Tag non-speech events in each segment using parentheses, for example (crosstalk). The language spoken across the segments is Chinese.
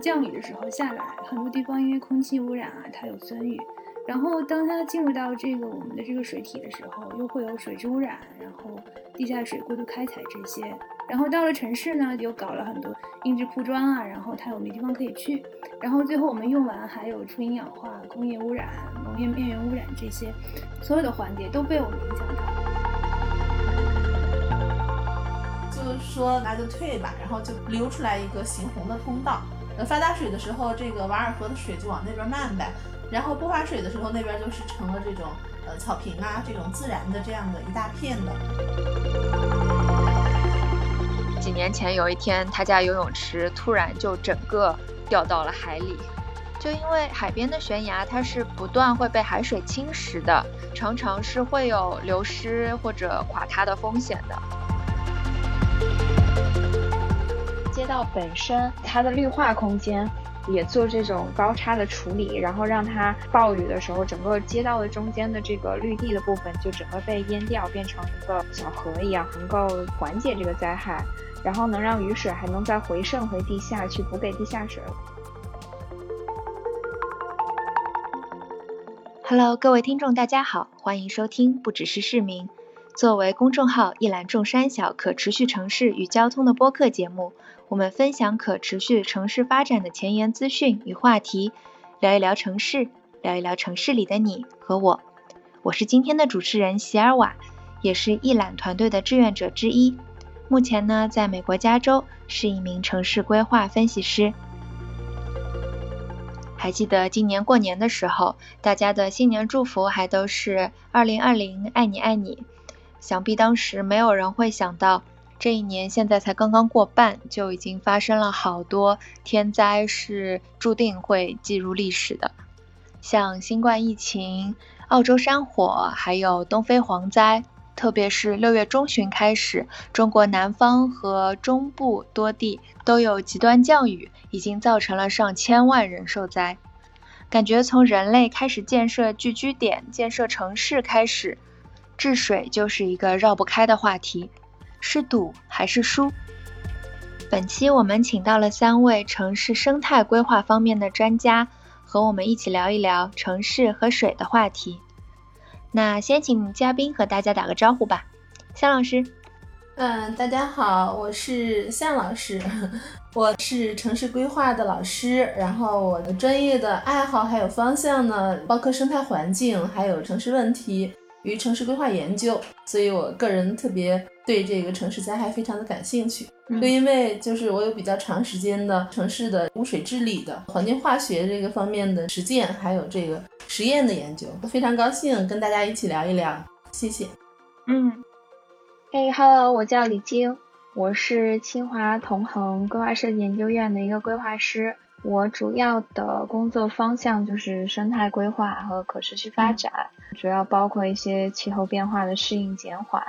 降雨的时候下来，很多地方因为空气污染啊，它有酸雨。然后当它进入到这个我们的这个水体的时候，又会有水质污染，然后地下水过度开采这些。然后到了城市呢，又搞了很多硬质铺装啊，然后它又没地方可以去。然后最后我们用完还有初因氧化、工业污染、农业边缘污染这些，所有的环节都被我们影响到。就是说那就退吧，然后就留出来一个行洪的通道。发大水的时候，这个瓦尔河的水就往那边漫呗。然后不发水的时候，那边就是成了这种呃草坪啊，这种自然的这样的一大片的。几年前有一天，他家游泳池突然就整个掉到了海里，就因为海边的悬崖它是不断会被海水侵蚀的，常常是会有流失或者垮塌的风险的。道本身它的绿化空间。也做这种高差的处理，然后让它暴雨的时候，整个街道的中间的这个绿地的部分就整个被淹掉，变成一个小河一样，能够缓解这个灾害，然后能让雨水还能再回渗回地下去补给地下水。Hello，各位听众，大家好，欢迎收听不只是市民。作为公众号“一览众山小”可持续城市与交通的播客节目，我们分享可持续城市发展的前沿资讯与话题，聊一聊城市，聊一聊城市里的你和我。我是今天的主持人席尔瓦，也是一览团队的志愿者之一。目前呢，在美国加州是一名城市规划分析师。还记得今年过年的时候，大家的新年祝福还都是“二零二零，爱你爱你”。想必当时没有人会想到，这一年现在才刚刚过半，就已经发生了好多天灾，是注定会记入历史的。像新冠疫情、澳洲山火，还有东非蝗灾，特别是六月中旬开始，中国南方和中部多地都有极端降雨，已经造成了上千万人受灾。感觉从人类开始建设聚居点、建设城市开始。治水就是一个绕不开的话题，是赌还是输？本期我们请到了三位城市生态规划方面的专家，和我们一起聊一聊城市和水的话题。那先请嘉宾和大家打个招呼吧，向老师。嗯，大家好，我是向老师，(laughs) 我是城市规划的老师，然后我的专业的爱好还有方向呢，包括生态环境，还有城市问题。与城市规划研究，所以我个人特别对这个城市灾害非常的感兴趣。就因为就是我有比较长时间的城市的污水治理的环境化学这个方面的实践，还有这个实验的研究，非常高兴跟大家一起聊一聊。谢谢。嗯，嘿，Hello，我叫李晶，我是清华同衡规划设计研究院的一个规划师。我主要的工作方向就是生态规划和可持续发展，主要包括一些气候变化的适应减缓，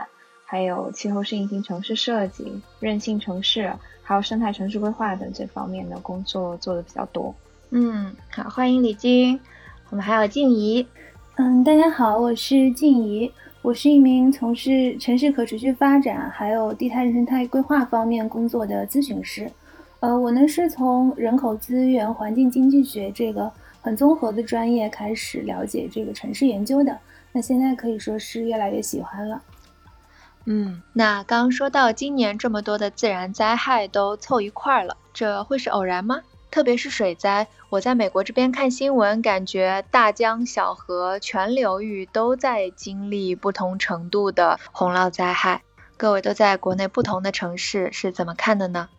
还有气候适应性城市设计、韧性城市，还有生态城市规划等这方面的工作做的比较多。嗯，好，欢迎李晶。我们还有静怡。嗯，大家好，我是静怡，我是一名从事城市可持续发展还有地态生态规划方面工作的咨询师。呃，我呢是从人口资源环境经济学这个很综合的专业开始了解这个城市研究的，那现在可以说是越来越喜欢了。嗯，那刚刚说到今年这么多的自然灾害都凑一块儿了，这会是偶然吗？特别是水灾，我在美国这边看新闻，感觉大江小河全流域都在经历不同程度的洪涝灾害。各位都在国内不同的城市是怎么看的呢？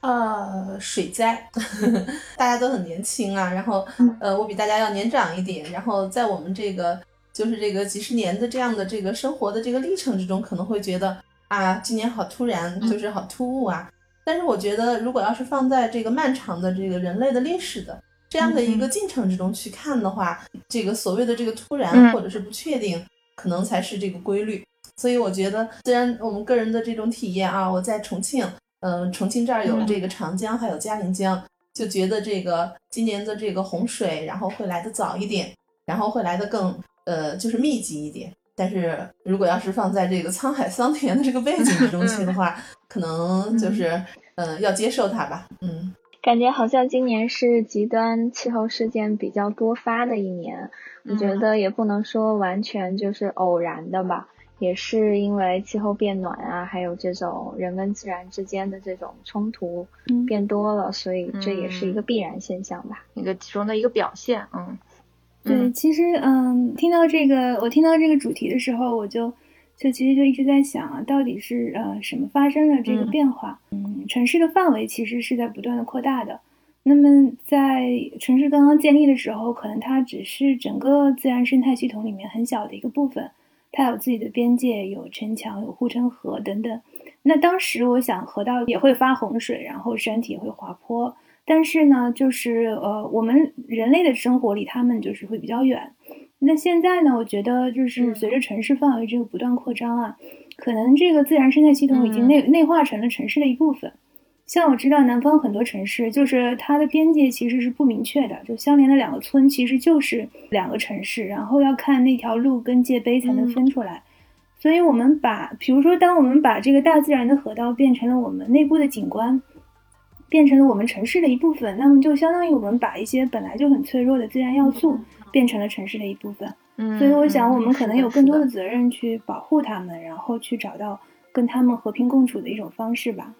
呃，水灾，(laughs) 大家都很年轻啊，然后呃，我比大家要年长一点，然后在我们这个就是这个几十年的这样的这个生活的这个历程之中，可能会觉得啊，今年好突然，就是好突兀啊。但是我觉得，如果要是放在这个漫长的这个人类的历史的这样的一个进程之中去看的话，这个所谓的这个突然或者是不确定，可能才是这个规律。所以我觉得，虽然我们个人的这种体验啊，我在重庆。嗯，重庆这儿有这个长江，还有嘉陵江，就觉得这个今年的这个洪水，然后会来的早一点，然后会来的更呃，就是密集一点。但是如果要是放在这个沧海桑田的这个背景之 (laughs) 中去的话，可能就是嗯，要接受它吧。嗯，感觉好像今年是极端气候事件比较多发的一年，我觉得也不能说完全就是偶然的吧，也是因为气候变暖啊，还有这种人跟自然之间的这种冲突变多了，所以这也是一个必然现象吧，一个其中的一个表现。嗯，对，其实嗯，听到这个，我听到这个主题的时候，我就。就其实就一直在想啊，到底是呃什么发生了这个变化？嗯，城市的范围其实是在不断的扩大的。那么在城市刚刚建立的时候，可能它只是整个自然生态系统里面很小的一个部分，它有自己的边界，有城墙，有护城河等等。那当时我想，河道也会发洪水，然后山体也会滑坡，但是呢，就是呃我们人类的生活离他们就是会比较远。那现在呢？我觉得就是随着城市范围这个不断扩张啊，可能这个自然生态系统已经内内化成了城市的一部分。像我知道南方很多城市，就是它的边界其实是不明确的，就相连的两个村其实就是两个城市，然后要看那条路跟界碑才能分出来。所以，我们把比如说，当我们把这个大自然的河道变成了我们内部的景观，变成了我们城市的一部分，那么就相当于我们把一些本来就很脆弱的自然要素。变成了城市的一部分，嗯所以我想我们可能有更多的责任去保护它们，然后去找到跟他们和平共处的一种方式吧。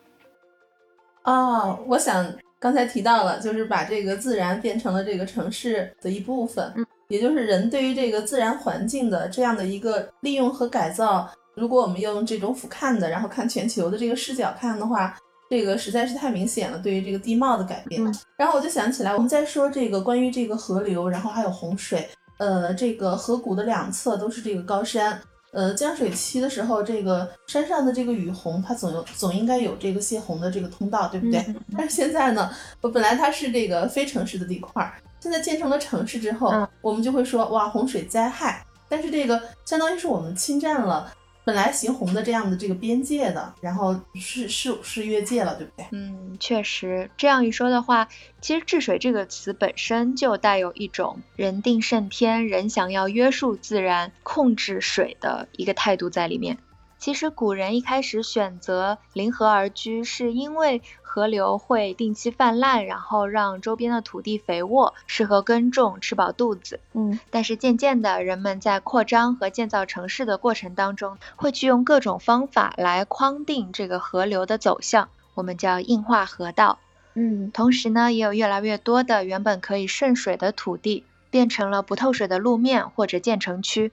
哦，我想刚才提到了，就是把这个自然变成了这个城市的一部分，也就是人对于这个自然环境的这样的一个利用和改造。如果我们用这种俯瞰的，然后看全球的这个视角看的话。这个实在是太明显了，对于这个地貌的改变。然后我就想起来，我们在说这个关于这个河流，然后还有洪水。呃，这个河谷的两侧都是这个高山。呃，降水期的时候，这个山上的这个雨洪，它总有总应该有这个泄洪的这个通道，对不对？但是现在呢，我本来它是这个非城市的地块，现在建成了城市之后，我们就会说哇，洪水灾害。但是这个相当于是我们侵占了。本来行洪的这样的这个边界的，然后是是是越界了，对不对？嗯，确实这样一说的话，其实治水这个词本身就带有一种人定胜天，人想要约束自然、控制水的一个态度在里面。其实古人一开始选择临河而居，是因为河流会定期泛滥，然后让周边的土地肥沃，适合耕种，吃饱肚子。嗯，但是渐渐的，人们在扩张和建造城市的过程当中，会去用各种方法来框定这个河流的走向，我们叫硬化河道。嗯，同时呢，也有越来越多的原本可以渗水的土地，变成了不透水的路面或者建成区。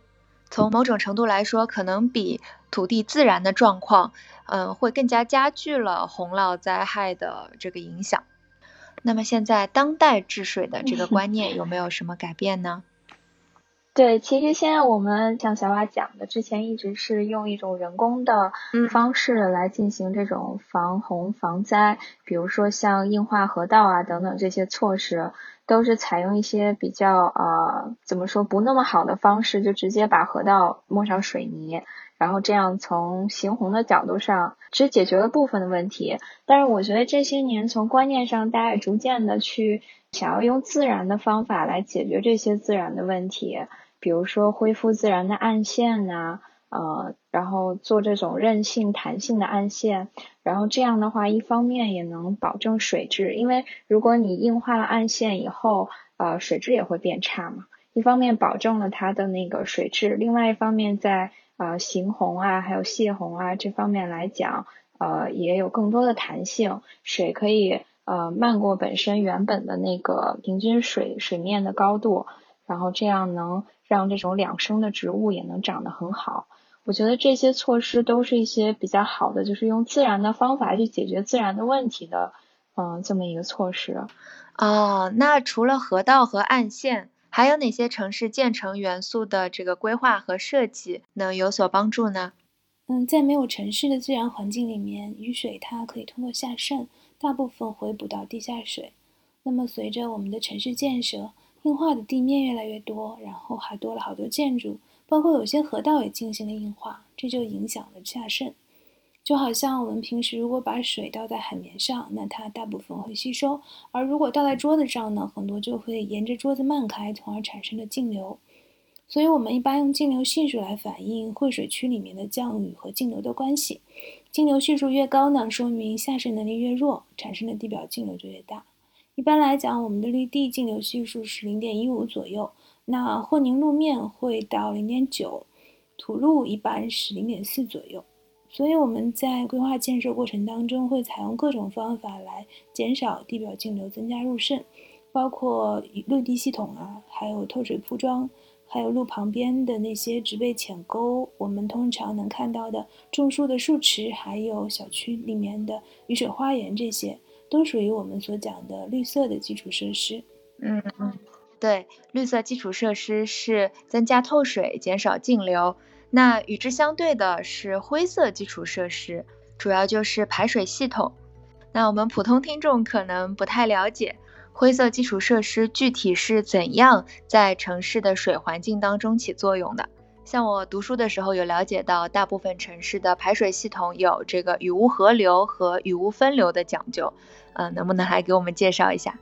从某种程度来说，可能比土地自然的状况，嗯，会更加加剧了洪涝灾害的这个影响。那么现在当代治水的这个观念有没有什么改变呢？(laughs) 对，其实现在我们像小瓦讲的，之前一直是用一种人工的方式来进行这种防洪防灾，比如说像硬化河道啊等等这些措施。都是采用一些比较呃怎么说不那么好的方式，就直接把河道抹上水泥，然后这样从行洪的角度上只解决了部分的问题。但是我觉得这些年从观念上，大家也逐渐的去想要用自然的方法来解决这些自然的问题，比如说恢复自然的暗线呐。呃，然后做这种韧性、弹性的暗线，然后这样的话，一方面也能保证水质，因为如果你硬化了暗线以后，呃，水质也会变差嘛。一方面保证了它的那个水质，另外一方面在呃行洪啊，还有泄洪啊这方面来讲，呃，也有更多的弹性，水可以呃漫过本身原本的那个平均水水面的高度，然后这样能让这种两生的植物也能长得很好。我觉得这些措施都是一些比较好的，就是用自然的方法去解决自然的问题的，嗯，这么一个措施。哦，那除了河道和岸线，还有哪些城市建成元素的这个规划和设计能有所帮助呢？嗯，在没有城市的自然环境里面，雨水它可以通过下渗，大部分回补到地下水。那么随着我们的城市建设，硬化的地面越来越多，然后还多了好多建筑。包括有些河道也进行了硬化，这就影响了下渗。就好像我们平时如果把水倒在海绵上，那它大部分会吸收；而如果倒在桌子上呢，很多就会沿着桌子漫开，从而产生了径流。所以我们一般用径流系数来反映汇水区里面的降雨和径流的关系。径流系数越高呢，说明下渗能力越弱，产生的地表径流就越大。一般来讲，我们的绿地径流系数是零点一五左右，那混凝路面会到零点九，土路一般是零点四左右。所以我们在规划建设过程当中，会采用各种方法来减少地表径流，增加入渗，包括绿地系统啊，还有透水铺装，还有路旁边的那些植被浅沟，我们通常能看到的种树的树池，还有小区里面的雨水花园，这些都属于我们所讲的绿色的基础设施。嗯嗯，对，绿色基础设施是增加透水，减少径流。那与之相对的是灰色基础设施，主要就是排水系统。那我们普通听众可能不太了解，灰色基础设施具体是怎样在城市的水环境当中起作用的。像我读书的时候有了解到，大部分城市的排水系统有这个雨污合流和雨污分流的讲究。嗯，能不能来给我们介绍一下？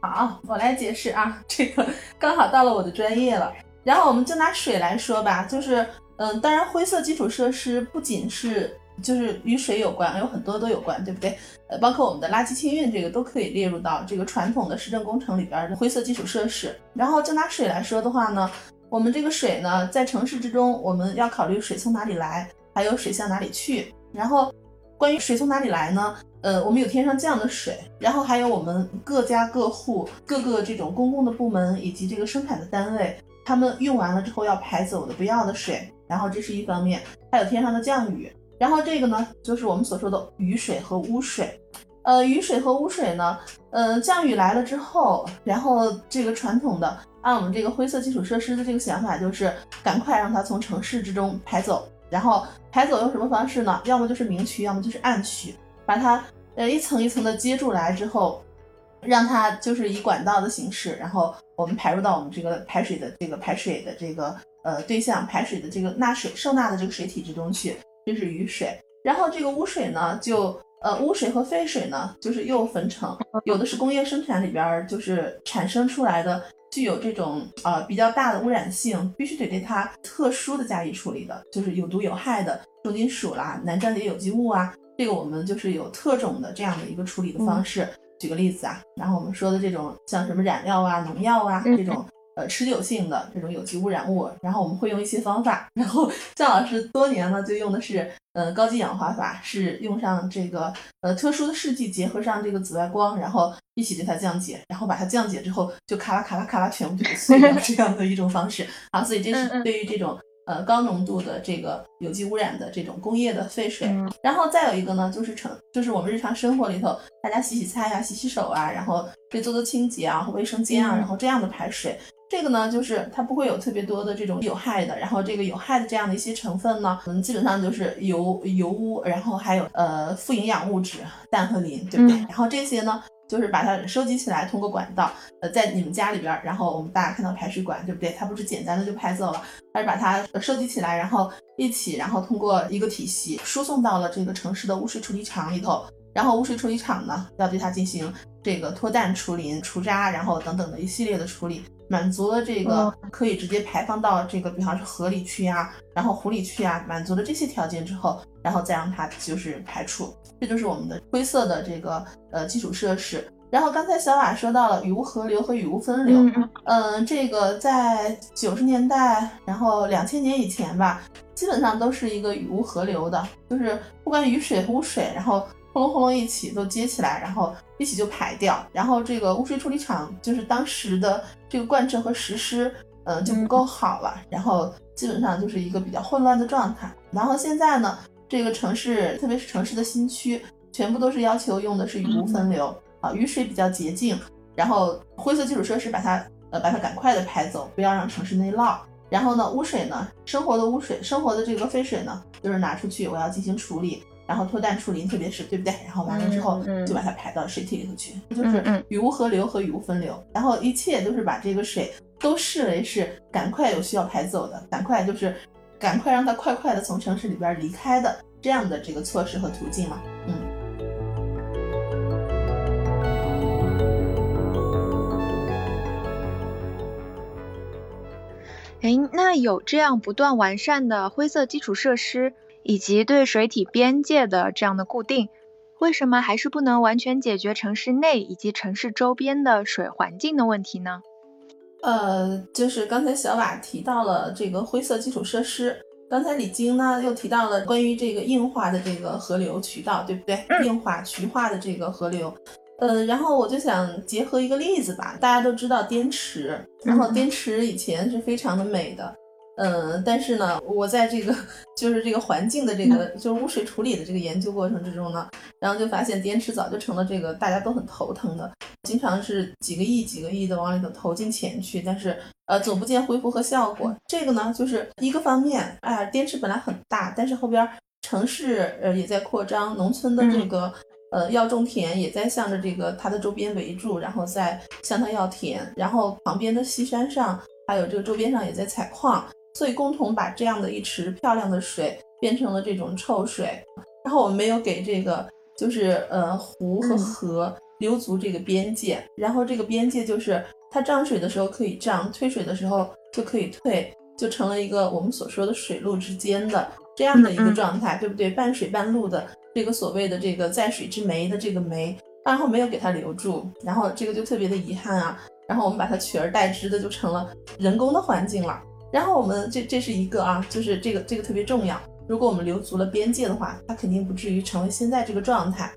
好，我来解释啊，(laughs) 这个刚好到了我的专业了。然后我们就拿水来说吧，就是，嗯，当然灰色基础设施不仅是就是与水有关，有很多都有关，对不对？呃，包括我们的垃圾清运这个都可以列入到这个传统的市政工程里边的灰色基础设施。然后就拿水来说的话呢，我们这个水呢，在城市之中，我们要考虑水从哪里来，还有水向哪里去。然后关于水从哪里来呢？呃，我们有天上降的水，然后还有我们各家各户各个这种公共的部门以及这个生产的单位。他们用完了之后要排走的不要的水，然后这是一方面，还有天上的降雨，然后这个呢就是我们所说的雨水和污水。呃，雨水和污水呢，呃，降雨来了之后，然后这个传统的按我们这个灰色基础设施的这个想法，就是赶快让它从城市之中排走，然后排走用什么方式呢？要么就是明渠，要么就是暗渠，把它呃一层一层的接住来之后。让它就是以管道的形式，然后我们排入到我们这个排水的这个排水的这个呃对象排水的这个纳水受纳的这个水体之中去，这是雨水。然后这个污水呢，就呃污水和废水呢，就是又分成，有的是工业生产里边就是产生出来的，具有这种呃比较大的污染性，必须得对它特殊的加以处理的，就是有毒有害的重金属啦、难粘叠有机物啊，这个我们就是有特种的这样的一个处理的方式。举个例子啊，然后我们说的这种像什么染料啊、农药啊这种呃持久性的这种有机污染物，然后我们会用一些方法，然后向老师多年呢就用的是呃高级氧化法，是用上这个呃特殊的试剂结合上这个紫外光，然后一起对它降解，然后把它降解之后就咔啦咔啦咔啦全部就给碎掉 (laughs) 这样的一种方式啊，所以这是对于这种。呃，高浓度的这个有机污染的这种工业的废水，然后再有一个呢，就是成就是我们日常生活里头，大家洗洗菜呀、洗洗手啊，然后可以做做清洁啊、卫生间啊，然后这样的排水，这个呢，就是它不会有特别多的这种有害的，然后这个有害的这样的一些成分呢，嗯，基本上就是油油污，然后还有呃富营养物质氮和磷，对不对？然后这些呢。就是把它收集起来，通过管道，呃，在你们家里边，然后我们大家看到排水管，对不对？它不是简单的就排走了，而是把它收集起来，然后一起，然后通过一个体系输送到了这个城市的污水处理厂里头，然后污水处理厂呢，要对它进行这个脱氮、除磷、除渣，然后等等的一系列的处理，满足了这个可以直接排放到这个，比方说河里去呀，然后湖里去呀，满足了这些条件之后，然后再让它就是排出。这就是我们的灰色的这个呃基础设施。然后刚才小瓦说到了雨污合流和雨污分流，嗯，这个在九十年代，然后两千年以前吧，基本上都是一个雨污合流的，就是不管雨水和污水，然后轰隆轰隆一起都接起来，然后一起就排掉。然后这个污水处理厂就是当时的这个贯彻和实施，嗯，就不够好了，然后基本上就是一个比较混乱的状态。然后现在呢？这个城市，特别是城市的新区，全部都是要求用的是雨污分流啊，雨水比较洁净，然后灰色基础设施把它呃把它赶快的排走，不要让城市内涝。然后呢，污水呢，生活的污水，生活的这个废水呢，就是拿出去我要进行处理，然后脱氮除磷，特别是对不对？然后完了之后就把它排到水体里头去，就是雨污合流和雨污分流。然后一切都是把这个水都视为是赶快有需要排走的，赶快就是。赶快让它快快的从城市里边离开的这样的这个措施和途径嘛，嗯。哎，那有这样不断完善的灰色基础设施，以及对水体边界的这样的固定，为什么还是不能完全解决城市内以及城市周边的水环境的问题呢？呃，就是刚才小瓦提到了这个灰色基础设施，刚才李晶呢又提到了关于这个硬化的这个河流渠道，对不对？硬化、渠化的这个河流，呃，然后我就想结合一个例子吧，大家都知道滇池，然后滇池以前是非常的美的。嗯，但是呢，我在这个就是这个环境的这个就是污水处理的这个研究过程之中呢，然后就发现滇池早就成了这个大家都很头疼的，经常是几个亿几个亿的往里头投进钱去，但是呃总不见恢复和效果。这个呢就是一个方面，哎，滇池本来很大，但是后边城市呃也在扩张，农村的这个呃要种田也在向着这个它的周边围住，然后再向它要田，然后旁边的西山上还有这个周边上也在采矿。所以共同把这样的一池漂亮的水变成了这种臭水，然后我们没有给这个就是呃湖和河留足这个边界，然后这个边界就是它涨水的时候可以涨，退水的时候就可以退，就成了一个我们所说的水陆之间的这样的一个状态，对不对？半水半陆的这个所谓的这个在水之湄的这个湄，然后没有给它留住，然后这个就特别的遗憾啊，然后我们把它取而代之的就成了人工的环境了。然后我们这这是一个啊，就是这个这个特别重要。如果我们留足了边界的话，它肯定不至于成为现在这个状态。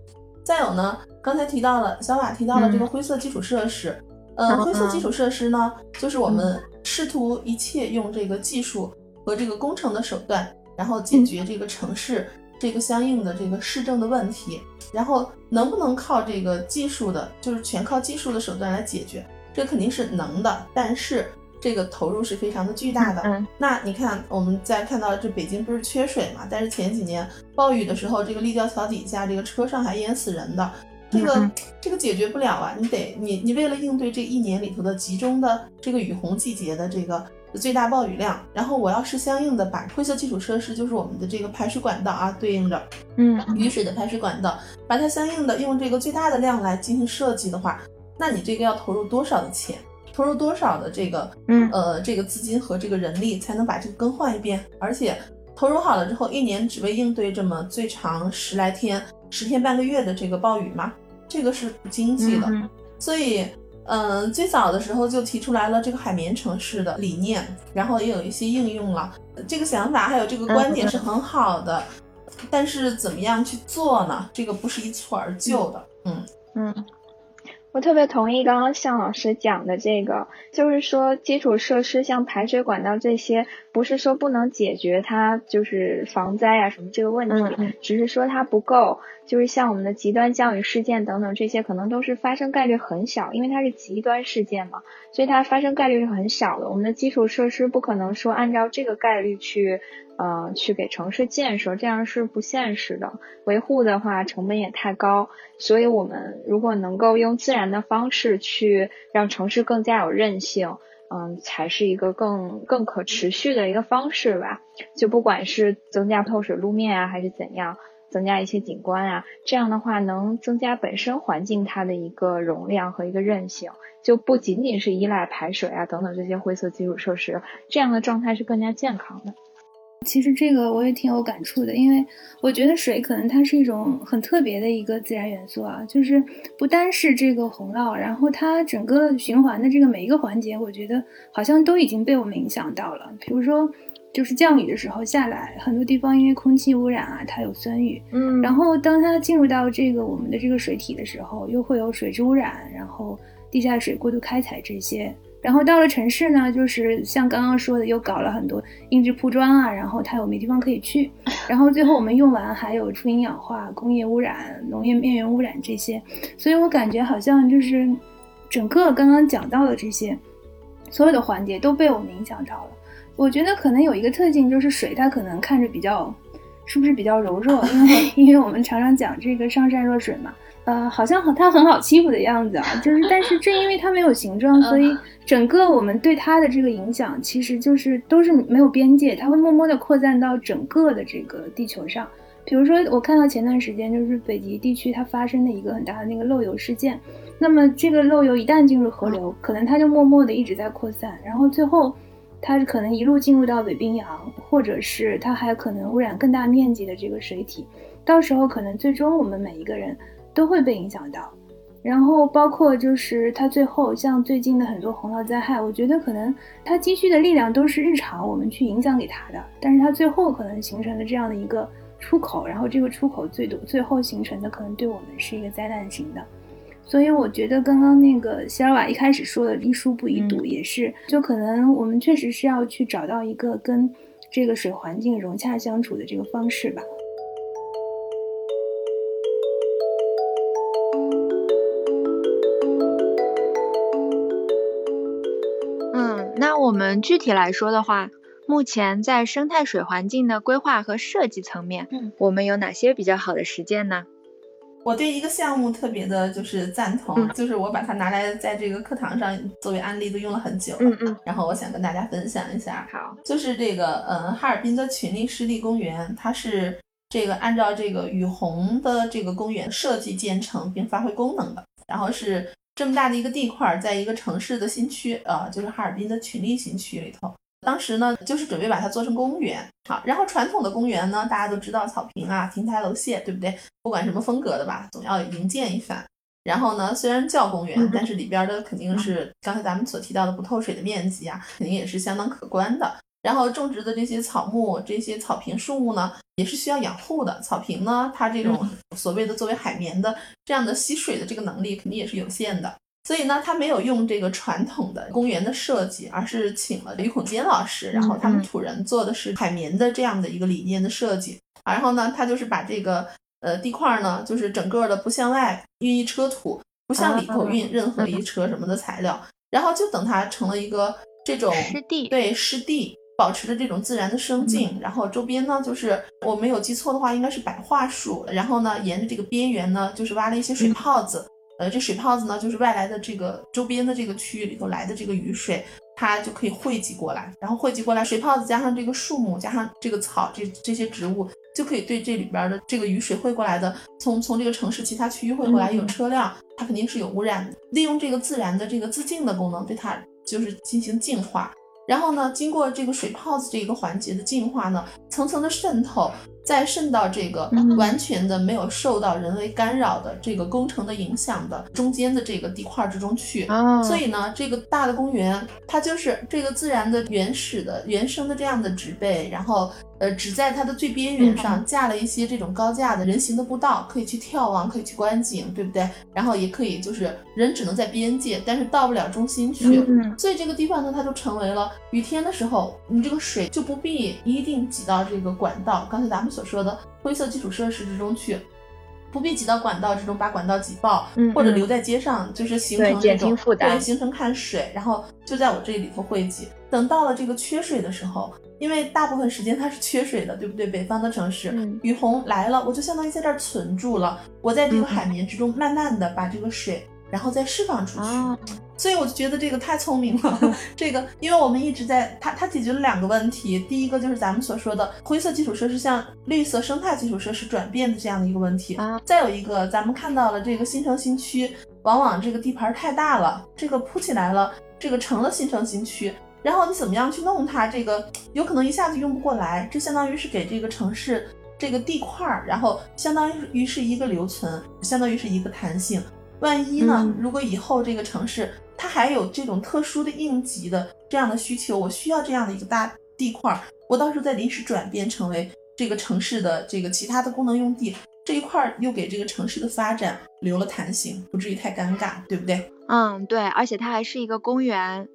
再有呢，刚才提到了小马提到了这个灰色基础设施，呃，灰色基础设施呢，就是我们试图一切用这个技术和这个工程的手段，然后解决这个城市这个相应的这个市政的问题。然后能不能靠这个技术的，就是全靠技术的手段来解决，这肯定是能的，但是。这个投入是非常的巨大的。嗯，那你看，我们在看到这北京不是缺水嘛？但是前几年暴雨的时候，这个立交桥底下这个车上还淹死人的，这个这个解决不了啊！你得你你为了应对这一年里头的集中的这个雨洪季节的这个最大暴雨量，然后我要是相应的把灰色基础设施，就是我们的这个排水管道啊，对应着嗯雨水的排水管道，把它相应的用这个最大的量来进行设计的话，那你这个要投入多少的钱？投入多少的这个，嗯，呃，这个资金和这个人力才能把这个更换一遍？而且投入好了之后，一年只为应对这么最长十来天、十天半个月的这个暴雨吗？这个是不经济的。所以，嗯，最早的时候就提出来了这个海绵城市的理念，然后也有一些应用了。这个想法还有这个观点是很好的，但是怎么样去做呢？这个不是一蹴而就的。嗯嗯。我特别同意刚刚向老师讲的这个，就是说基础设施像排水管道这些，不是说不能解决它就是防灾啊什么这个问题，只是说它不够。就是像我们的极端降雨事件等等这些，可能都是发生概率很小，因为它是极端事件嘛，所以它发生概率是很小的。我们的基础设施不可能说按照这个概率去。呃，去给城市建设，这样是不现实的。维护的话，成本也太高。所以，我们如果能够用自然的方式去让城市更加有韧性，嗯，才是一个更更可持续的一个方式吧。就不管是增加透水路面啊，还是怎样，增加一些景观啊，这样的话能增加本身环境它的一个容量和一个韧性，就不仅仅是依赖排水啊等等这些灰色基础设施，这样的状态是更加健康的。其实这个我也挺有感触的，因为我觉得水可能它是一种很特别的一个自然元素啊，就是不单是这个洪涝，然后它整个循环的这个每一个环节，我觉得好像都已经被我们影响到了。比如说，就是降雨的时候下来，很多地方因为空气污染啊，它有酸雨，嗯，然后当它进入到这个我们的这个水体的时候，又会有水质污染，然后地下水过度开采这些。然后到了城市呢，就是像刚刚说的，又搞了很多硬质铺装啊，然后它又没地方可以去，(laughs) 然后最后我们用完还有出营养化、工业污染、农业面源污染这些，所以我感觉好像就是整个刚刚讲到的这些所有的环节都被我们影响到了。我觉得可能有一个特性就是水，它可能看着比较，是不是比较柔弱？(laughs) 因为因为我们常常讲这个上善若水嘛。呃，好像很它很好欺负的样子啊，就是，但是正因为它没有形状，所以整个我们对它的这个影响，其实就是都是没有边界，它会默默的扩散到整个的这个地球上。比如说，我看到前段时间就是北极地区它发生的一个很大的那个漏油事件，那么这个漏油一旦进入河流，可能它就默默的一直在扩散，然后最后，它可能一路进入到北冰洋，或者是它还可能污染更大面积的这个水体，到时候可能最终我们每一个人都会被影响到。然后包括就是它最后像最近的很多洪涝灾害，我觉得可能它积蓄的力量都是日常我们去影响给它的，但是它最后可能形成了这样的一个出口，然后这个出口最多最后形成的可能对我们是一个灾难型的。所以我觉得刚刚那个希尔瓦一开始说的“一书不一读”也是，就可能我们确实是要去找到一个跟这个水环境融洽相处的这个方式吧。嗯，那我们具体来说的话，目前在生态水环境的规划和设计层面，嗯，我们有哪些比较好的实践呢？我对一个项目特别的就是赞同，就是我把它拿来在这个课堂上作为案例都用了很久了，嗯嗯，然后我想跟大家分享一下，好，就是这个嗯哈尔滨的群力湿地公园，它是这个按照这个雨虹的这个公园设计建成并发挥功能的，然后是这么大的一个地块，在一个城市的新区啊，就是哈尔滨的群力新区里头。当时呢，就是准备把它做成公园，好，然后传统的公园呢，大家都知道草坪啊、亭台楼榭，对不对？不管什么风格的吧，总要营建一番。然后呢，虽然叫公园，但是里边的肯定是刚才咱们所提到的不透水的面积啊，肯定也是相当可观的。然后种植的这些草木、这些草坪、树木呢，也是需要养护的。草坪呢，它这种所谓的作为海绵的这样的吸水的这个能力，肯定也是有限的。所以呢，他没有用这个传统的公园的设计，而是请了李孔坚老师，然后他们土人做的是海绵的这样的一个理念的设计。然后呢，他就是把这个呃地块呢，就是整个的不向外运一车土，不向里头运任何一车什么的材料，然后就等它成了一个这种湿地，对湿地，保持着这种自然的生境。然后周边呢，就是我没有记错的话，应该是百桦树。然后呢，沿着这个边缘呢，就是挖了一些水泡子。呃，这水泡子呢，就是外来的这个周边的这个区域里头来的这个雨水，它就可以汇集过来，然后汇集过来，水泡子加上这个树木，加上这个草，这这些植物，就可以对这里边的这个雨水汇过来的，从从这个城市其他区域汇过来有车辆，它肯定是有污染的。利用这个自然的这个自净的功能，对它就是进行净化。然后呢，经过这个水泡子这一个环节的净化呢，层层的渗透。再渗到这个完全的没有受到人为干扰的这个工程的影响的中间的这个地块之中去，所以呢，这个大的公园它就是这个自然的原始的原生的这样的植被，然后呃只在它的最边缘上架了一些这种高架的人行的步道，可以去眺望，可以去观景，对不对？然后也可以就是人只能在边界，但是到不了中心去，所以这个地方呢，它就成为了雨天的时候，你这个水就不必一定挤到这个管道。刚才咱们。所说的灰色基础设施之中去，不必挤到管道之中，把管道挤爆，或者留在街上，就是形成这种对形成看水，然后就在我这里头汇集。等到了这个缺水的时候，因为大部分时间它是缺水的，对不对？北方的城市雨虹来了，我就相当于在这儿存住了，我在这个海绵之中慢慢的把这个水。然后再释放出去，所以我就觉得这个太聪明了。(laughs) 这个，因为我们一直在它，它解决了两个问题。第一个就是咱们所说的灰色基础设施向绿色生态基础设施转变的这样的一个问题。再有一个，咱们看到了这个新城新区，往往这个地盘太大了，这个铺起来了，这个成了新城新区，然后你怎么样去弄它？这个有可能一下子用不过来，这相当于是给这个城市这个地块儿，然后相当于是一个留存，相当于是一个弹性。万一呢？如果以后这个城市它还有这种特殊的应急的这样的需求，我需要这样的一个大地块儿，我到时候再临时转变成为这个城市的这个其他的功能用地，这一块又给这个城市的发展留了弹性，不至于太尴尬，对不对？嗯，对，而且它还是一个公园。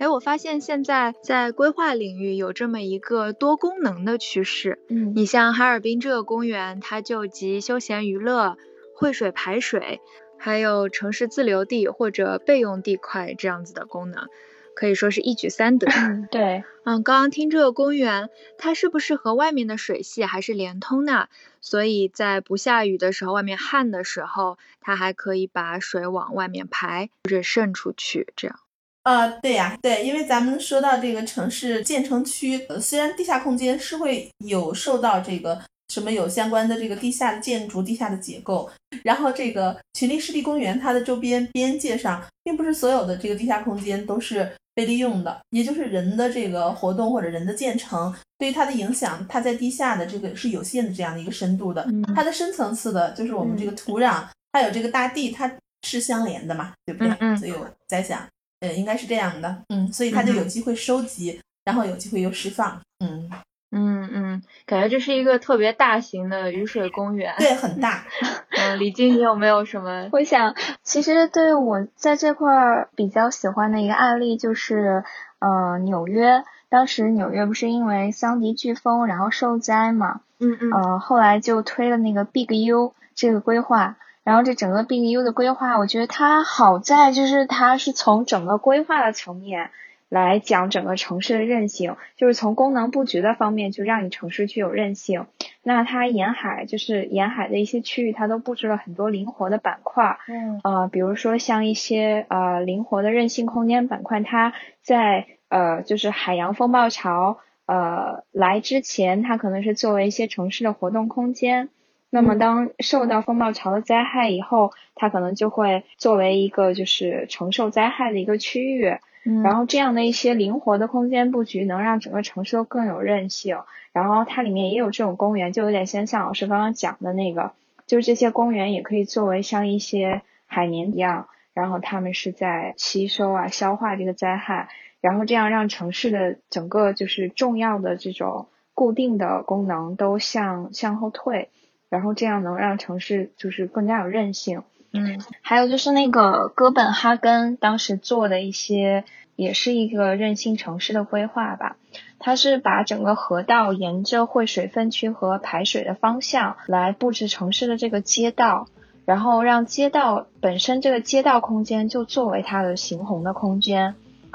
哎，我发现现在在规划领域有这么一个多功能的趋势。嗯，你像哈尔滨这个公园，它就集休闲娱乐、汇水排水。还有城市自留地或者备用地块这样子的功能，可以说是一举三得。对，嗯，刚刚听这个公园，它是不是和外面的水系还是连通的？所以在不下雨的时候，外面旱的时候，它还可以把水往外面排或者渗出去，这样。呃，对呀，对，因为咱们说到这个城市建成区，呃虽然地下空间是会有受到这个。什么有相关的这个地下的建筑、地下的结构，然后这个群力湿地公园它的周边边界上，并不是所有的这个地下空间都是被利用的，也就是人的这个活动或者人的建成对于它的影响，它在地下的这个是有限的这样的一个深度的，它的深层次的就是我们这个土壤还有这个大地，它是相连的嘛，对不对？所以我在想，呃，应该是这样的，嗯，所以他就有机会收集，然后有机会又释放，嗯。嗯嗯，感觉这是一个特别大型的雨水公园。对，很大。(laughs) 嗯，李静，你有没有什么？我想，其实对我在这块儿比较喜欢的一个案例就是，呃，纽约。当时纽约不是因为桑迪飓风然后受灾嘛？嗯嗯。呃，后来就推了那个 Big U 这个规划。然后这整个 Big U 的规划，我觉得它好在就是它是从整个规划的层面。来讲整个城市的韧性，就是从功能布局的方面，就让你城市具有韧性。那它沿海就是沿海的一些区域，它都布置了很多灵活的板块。嗯。呃，比如说像一些呃灵活的韧性空间板块，它在呃就是海洋风暴潮呃来之前，它可能是作为一些城市的活动空间。那么当受到风暴潮的灾害以后，它可能就会作为一个就是承受灾害的一个区域。然后这样的一些灵活的空间布局，能让整个城市都更有韧性。然后它里面也有这种公园，就有点像像老师刚刚讲的那个，就是这些公园也可以作为像一些海绵一样，然后他们是在吸收啊、消化这个灾害，然后这样让城市的整个就是重要的这种固定的功能都向向后退，然后这样能让城市就是更加有韧性。嗯，还有就是那个哥本哈根当时做的一些，也是一个韧性城市的规划吧。它是把整个河道沿着汇水分区和排水的方向来布置城市的这个街道，然后让街道本身这个街道空间就作为它的行洪的空间，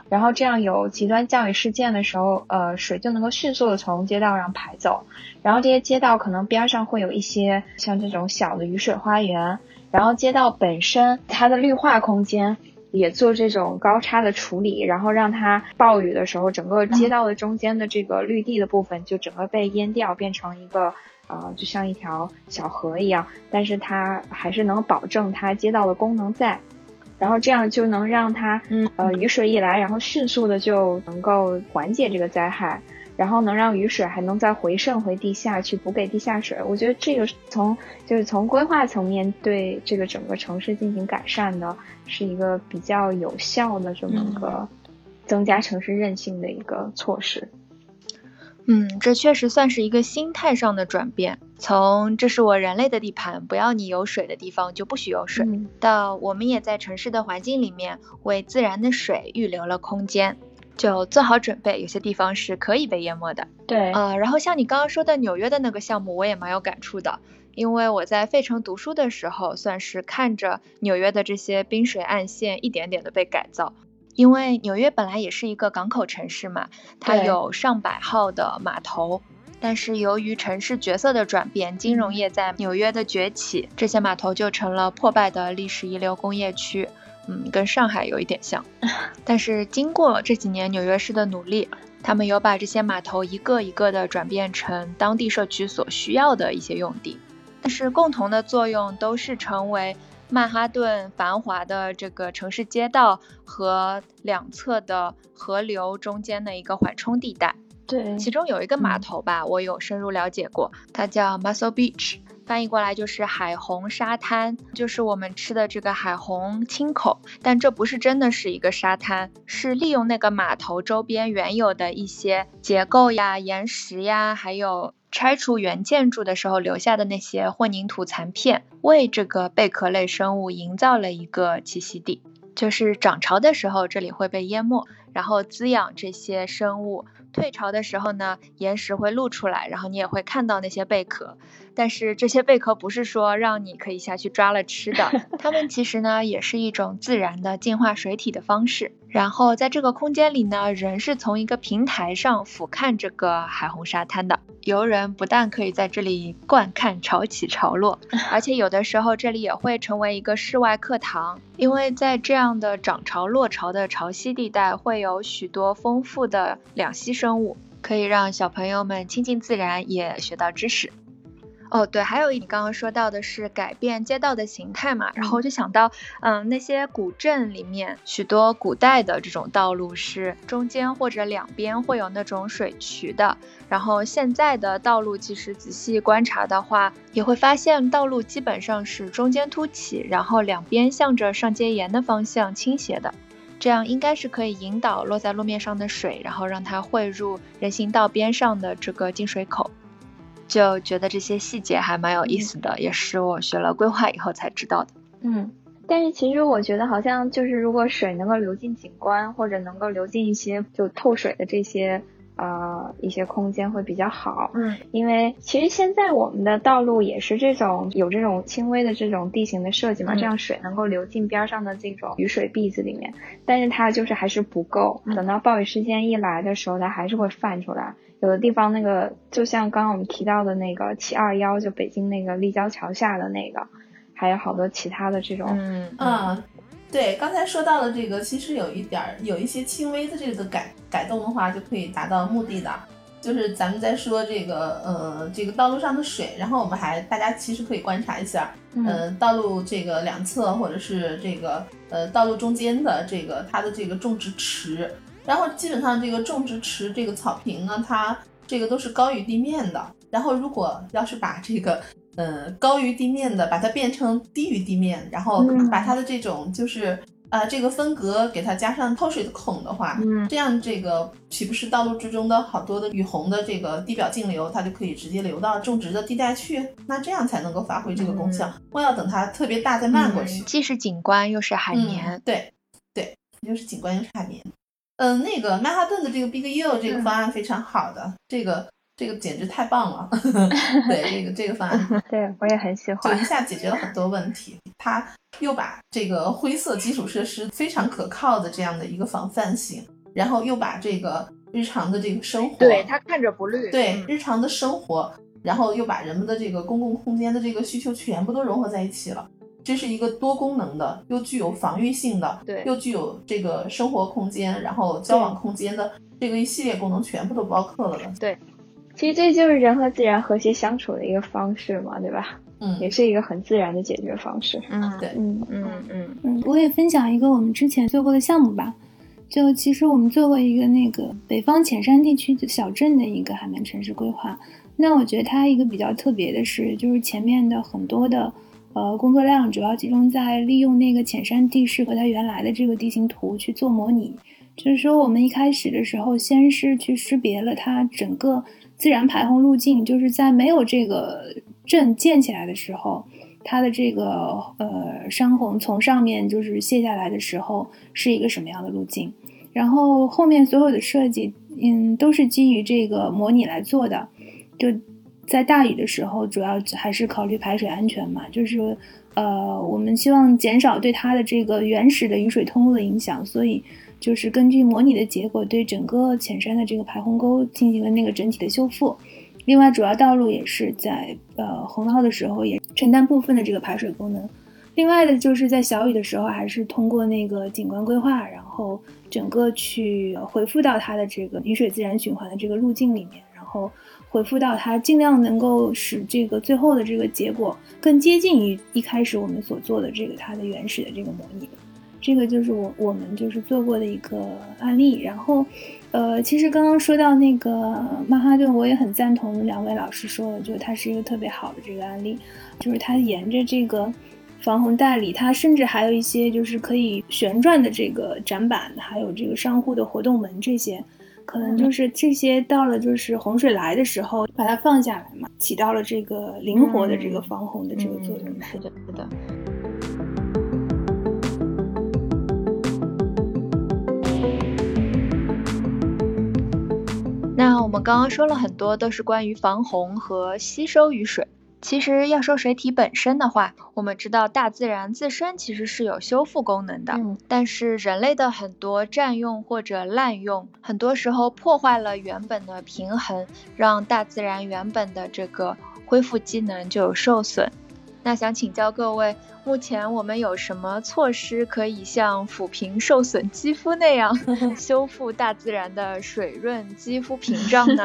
然后这样有极端降雨事件的时候，呃，水就能够迅速的从街道上排走。然后这些街道可能边上会有一些像这种小的雨水花园。然后街道本身它的绿化空间也做这种高差的处理，然后让它暴雨的时候，整个街道的中间的这个绿地的部分就整个被淹掉，变成一个呃，就像一条小河一样，但是它还是能保证它街道的功能在，然后这样就能让它呃雨水一来，然后迅速的就能够缓解这个灾害。然后能让雨水还能再回渗回地下去补给地下水，我觉得这个从就是从规划层面对这个整个城市进行改善的，是一个比较有效的这么一个增加城市韧性的一个措施。嗯，这确实算是一个心态上的转变，从这是我人类的地盘，不要你有水的地方就不许有水，到我们也在城市的环境里面为自然的水预留了空间。就做好准备，有些地方是可以被淹没的。对，呃，然后像你刚刚说的纽约的那个项目，我也蛮有感触的，因为我在费城读书的时候，算是看着纽约的这些滨水岸线一点点的被改造。因为纽约本来也是一个港口城市嘛，它有上百号的码头，但是由于城市角色的转变，金融业在纽约的崛起，这些码头就成了破败的历史遗留工业区。嗯，跟上海有一点像，(laughs) 但是经过这几年纽约市的努力，他们有把这些码头一个一个的转变成当地社区所需要的一些用地，但是共同的作用都是成为曼哈顿繁华的这个城市街道和两侧的河流中间的一个缓冲地带。对，其中有一个码头吧，我有深入了解过，它叫 Muscle Beach。翻译过来就是海虹沙滩，就是我们吃的这个海虹清口，但这不是真的是一个沙滩，是利用那个码头周边原有的一些结构呀、岩石呀，还有拆除原建筑的时候留下的那些混凝土残片，为这个贝壳类生物营造了一个栖息地。就是涨潮的时候，这里会被淹没，然后滋养这些生物。退潮的时候呢，岩石会露出来，然后你也会看到那些贝壳。但是这些贝壳不是说让你可以下去抓了吃的，(laughs) 它们其实呢也是一种自然的净化水体的方式。然后在这个空间里呢，人是从一个平台上俯瞰这个海虹沙滩的。游人不但可以在这里观看潮起潮落，(laughs) 而且有的时候这里也会成为一个室外课堂，因为在这样的涨潮落潮的潮汐地带，会有许多丰富的两栖生物，可以让小朋友们亲近自然，也学到知识。哦，对，还有一你刚刚说到的是改变街道的形态嘛，然后我就想到，嗯，那些古镇里面许多古代的这种道路是中间或者两边会有那种水渠的，然后现在的道路其实仔细观察的话，也会发现道路基本上是中间凸起，然后两边向着上街沿的方向倾斜的，这样应该是可以引导落在路面上的水，然后让它汇入人行道边上的这个进水口。就觉得这些细节还蛮有意思的，也是我学了规划以后才知道的。嗯，但是其实我觉得好像就是如果水能够流进景观，或者能够流进一些就透水的这些呃一些空间会比较好。嗯，因为其实现在我们的道路也是这种有这种轻微的这种地形的设计嘛，这样水能够流进边上的这种雨水篦子里面，但是它就是还是不够，等到暴雨时间一来的时候，它还是会泛出来。有的地方那个，就像刚刚我们提到的那个七二幺，就北京那个立交桥下的那个，还有好多其他的这种，嗯嗯，对，刚才说到的这个，其实有一点儿，有一些轻微的这个改改动的话，就可以达到目的的。就是咱们在说这个，呃，这个道路上的水，然后我们还大家其实可以观察一下，嗯，道路这个两侧或者是这个，呃，道路中间的这个它的这个种植池。然后基本上这个种植池这个草坪呢，它这个都是高于地面的。然后如果要是把这个，呃，高于地面的把它变成低于地面，然后把它的这种就是啊这个分隔给它加上透水的孔的话，嗯，这样这个岂不是道路之中的好多的雨虹的这个地表径流，它就可以直接流到种植的地带去？那这样才能够发挥这个功效。莫要等它特别大再漫过去，既是景观又是海绵，对对，又是景观又是海绵。嗯，那个曼哈顿的这个 Big U 这个方案非常好的，这个这个简直太棒了。(laughs) 对，这个这个方案，(laughs) 对我也很喜欢，就一下解决了很多问题。它又把这个灰色基础设施非常可靠的这样的一个防范性，然后又把这个日常的这个生活，对它看着不绿，对日常的生活，然后又把人们的这个公共空间的这个需求全部都融合在一起了。这是一个多功能的，又具有防御性的，对，又具有这个生活空间，然后交往空间的这个一系列功能，全部都包括了的。对，其实这就是人和自然和谐相处的一个方式嘛，对吧？嗯，(laughs) 也是一个很自然的解决方式。嗯，对，嗯嗯嗯嗯，我也分享一个我们之前做过的项目吧。就其实我们做过一个那个北方浅山地区小镇的一个海绵城市规划。那我觉得它一个比较特别的是，就是前面的很多的。呃，工作量主要集中在利用那个浅山地势和它原来的这个地形图去做模拟。就是说，我们一开始的时候，先是去识别了它整个自然排洪路径，就是在没有这个镇建起来的时候，它的这个呃山洪从上面就是卸下来的时候是一个什么样的路径。然后后面所有的设计，嗯，都是基于这个模拟来做的，就。在大雨的时候，主要还是考虑排水安全嘛，就是，呃，我们希望减少对它的这个原始的雨水通路的影响，所以就是根据模拟的结果，对整个浅山的这个排洪沟进行了那个整体的修复。另外，主要道路也是在呃洪涝的时候也承担部分的这个排水功能。另外的就是在小雨的时候，还是通过那个景观规划，然后整个去回复到它的这个雨水自然循环的这个路径里面，后。回复到它，尽量能够使这个最后的这个结果更接近于一开始我们所做的这个它的原始的这个模拟。这个就是我我们就是做过的一个案例。然后，呃，其实刚刚说到那个曼哈顿，我也很赞同两位老师说的，就是它是一个特别好的这个案例，就是它沿着这个防洪带里，它甚至还有一些就是可以旋转的这个展板，还有这个商户的活动门这些。可能就是这些到了就是洪水来的时候，把它放下来嘛，起到了这个灵活的这个防洪的这个作用。是的，是的。那我们刚刚说了很多，都是关于防洪和吸收雨水。其实要说水体本身的话，我们知道大自然自身其实是有修复功能的，但是人类的很多占用或者滥用，很多时候破坏了原本的平衡，让大自然原本的这个恢复机能就有受损。那想请教各位，目前我们有什么措施可以像抚平受损肌肤那样 (laughs) 修复大自然的水润肌肤屏障呢？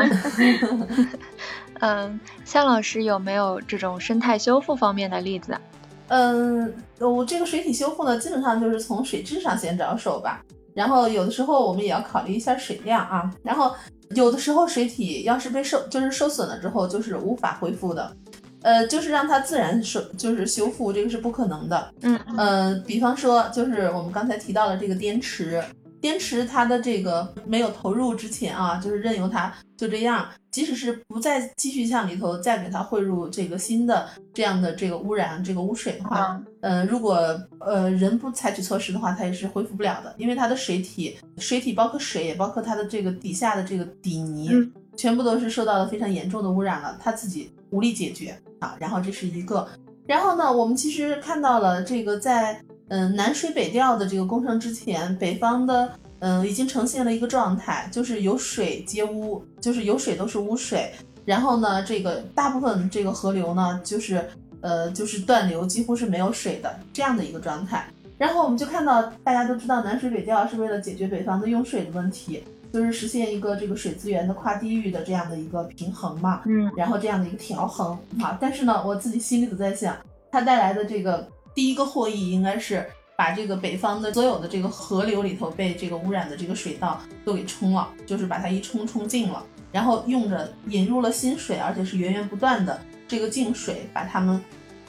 (laughs) 嗯，向老师有没有这种生态修复方面的例子？嗯，我这个水体修复呢，基本上就是从水质上先着手吧。然后有的时候我们也要考虑一下水量啊。然后有的时候水体要是被受就是受损了之后，就是无法恢复的。呃，就是让它自然修就是修复，这个是不可能的。嗯呃，比方说就是我们刚才提到的这个滇池。滇池它的这个没有投入之前啊，就是任由它就这样，即使是不再继续向里头再给它汇入这个新的这样的这个污染这个污水的话，呃，如果呃人不采取措施的话，它也是恢复不了的，因为它的水体水体包括水也包括它的这个底下的这个底泥，全部都是受到了非常严重的污染了，它自己无力解决啊。然后这是一个，然后呢，我们其实看到了这个在。嗯，南水北调的这个工程之前，北方的嗯已经呈现了一个状态，就是有水皆污，就是有水都是污水。然后呢，这个大部分这个河流呢，就是呃就是断流，几乎是没有水的这样的一个状态。然后我们就看到，大家都知道南水北调是为了解决北方的用水的问题，就是实现一个这个水资源的跨地域的这样的一个平衡嘛。嗯，然后这样的一个调衡啊，但是呢，我自己心里都在想，它带来的这个。第一个获益应该是把这个北方的所有的这个河流里头被这个污染的这个水道都给冲了，就是把它一冲冲净了，然后用着引入了新水，而且是源源不断的这个净水，把它们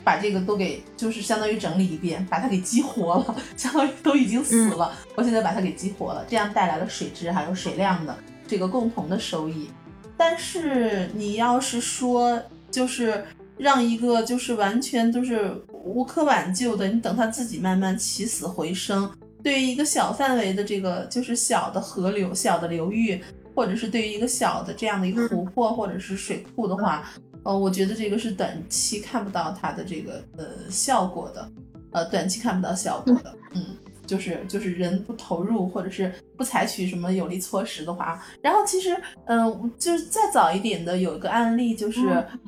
把这个都给就是相当于整理一遍，把它给激活了，相当于都已经死了，我现在把它给激活了，这样带来了水质还有水量的这个共同的收益。但是你要是说就是让一个就是完全都是。无可挽救的，你等它自己慢慢起死回生。对于一个小范围的这个就是小的河流、小的流域，或者是对于一个小的这样的一个湖泊或者是水库的话，呃，我觉得这个是短期看不到它的这个呃效果的，呃，短期看不到效果的，嗯。就是就是人不投入，或者是不采取什么有力措施的话，然后其实，嗯，就是再早一点的有一个案例，就是，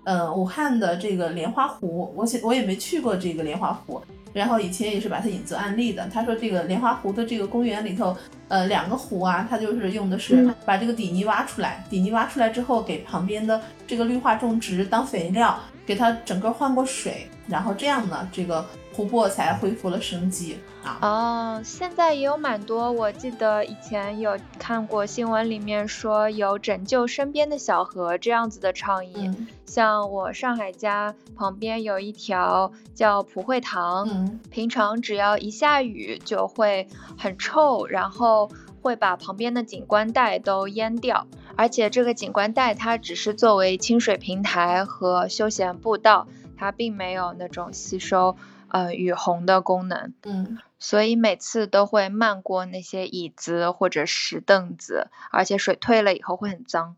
呃，武汉的这个莲花湖，我我也没去过这个莲花湖，然后以前也是把它引作案例的。他说这个莲花湖的这个公园里头，呃，两个湖啊，它就是用的是把这个底泥挖出来，底泥挖出来之后，给旁边的这个绿化种植当肥料，给它整个换过水，然后这样呢，这个。湖泊才恢复了生机啊！哦，现在也有蛮多，我记得以前有看过新闻，里面说有拯救身边的小河这样子的倡议。像我上海家旁边有一条叫普惠堂，平常只要一下雨就会很臭，然后会把旁边的景观带都淹掉。而且这个景观带它只是作为清水平台和休闲步道，它并没有那种吸收。呃，雨虹的功能，嗯，所以每次都会漫过那些椅子或者石凳子，而且水退了以后会很脏。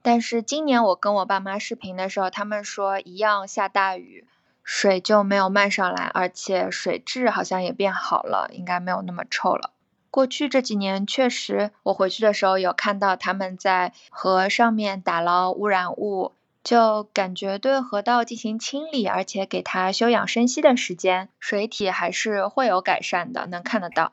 但是今年我跟我爸妈视频的时候，他们说一样下大雨，水就没有漫上来，而且水质好像也变好了，应该没有那么臭了。过去这几年确实，我回去的时候有看到他们在河上面打捞污染物。就感觉对河道进行清理，而且给它休养生息的时间，水体还是会有改善的，能看得到。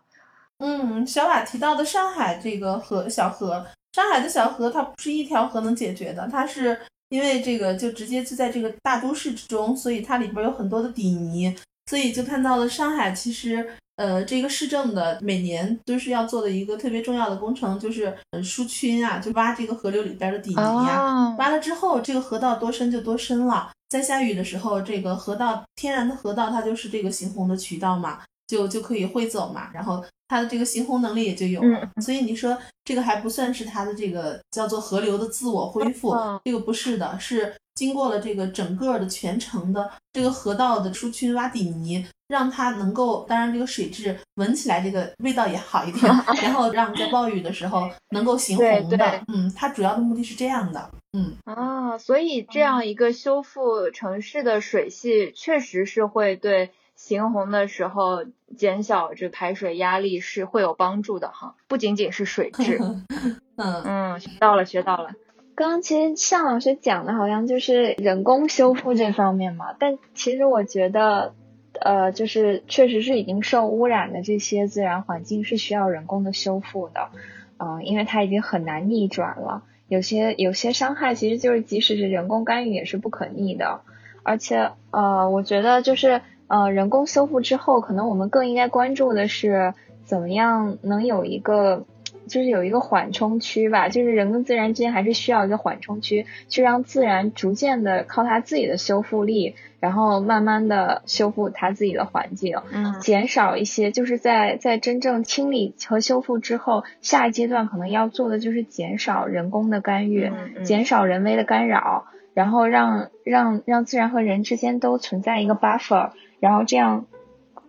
嗯，小瓦提到的上海这个河小河，上海的小河它不是一条河能解决的，它是因为这个就直接就在这个大都市之中，所以它里边有很多的底泥，所以就看到了上海其实。呃，这个市政的每年都是要做的一个特别重要的工程，就是呃疏浚啊，就挖这个河流里边的底泥啊。挖了之后，这个河道多深就多深了。在下雨的时候，这个河道天然的河道它就是这个行洪的渠道嘛，就就可以汇走嘛，然后它的这个行洪能力也就有了。所以你说这个还不算是它的这个叫做河流的自我恢复，这个不是的，是。经过了这个整个的全程的这个河道的疏浚挖底泥，让它能够，当然这个水质闻起来这个味道也好一点，(laughs) 然后让在暴雨的时候能够行洪的，嗯，它主要的目的是这样的，嗯。啊，所以这样一个修复城市的水系，确实是会对行洪的时候减小这排水压力是会有帮助的哈，不仅仅是水质，(laughs) 嗯。嗯，学到了学到了。刚刚其实向老师讲的好像就是人工修复这方面嘛，但其实我觉得，呃，就是确实是已经受污染的这些自然环境是需要人工的修复的，嗯，因为它已经很难逆转了。有些有些伤害其实就是即使是人工干预也是不可逆的，而且呃，我觉得就是呃，人工修复之后，可能我们更应该关注的是怎么样能有一个。就是有一个缓冲区吧，就是人跟自然之间还是需要一个缓冲区，去让自然逐渐的靠它自己的修复力，然后慢慢的修复它自己的环境，嗯，减少一些，就是在在真正清理和修复之后，下一阶段可能要做的就是减少人工的干预，减少人为的干扰，然后让让让自然和人之间都存在一个 buffer，然后这样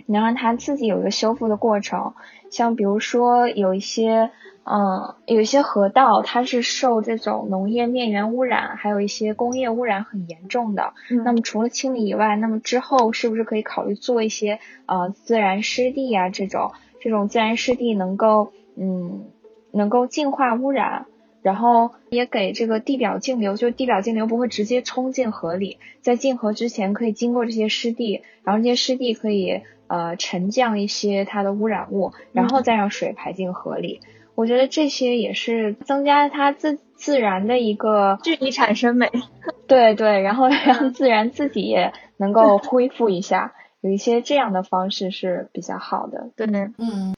能让它自己有一个修复的过程，像比如说有一些。嗯，有一些河道它是受这种农业面源污染，还有一些工业污染很严重的。那么除了清理以外，那么之后是不是可以考虑做一些呃自然湿地啊这种这种自然湿地能够嗯能够净化污染，然后也给这个地表径流，就地表径流不会直接冲进河里，在进河之前可以经过这些湿地，然后这些湿地可以呃沉降一些它的污染物，然后再让水排进河里。我觉得这些也是增加它自自然的一个距离产生美，对对，然后让自然自己也能够恢复一下，有一些这样的方式是比较好的。对，嗯，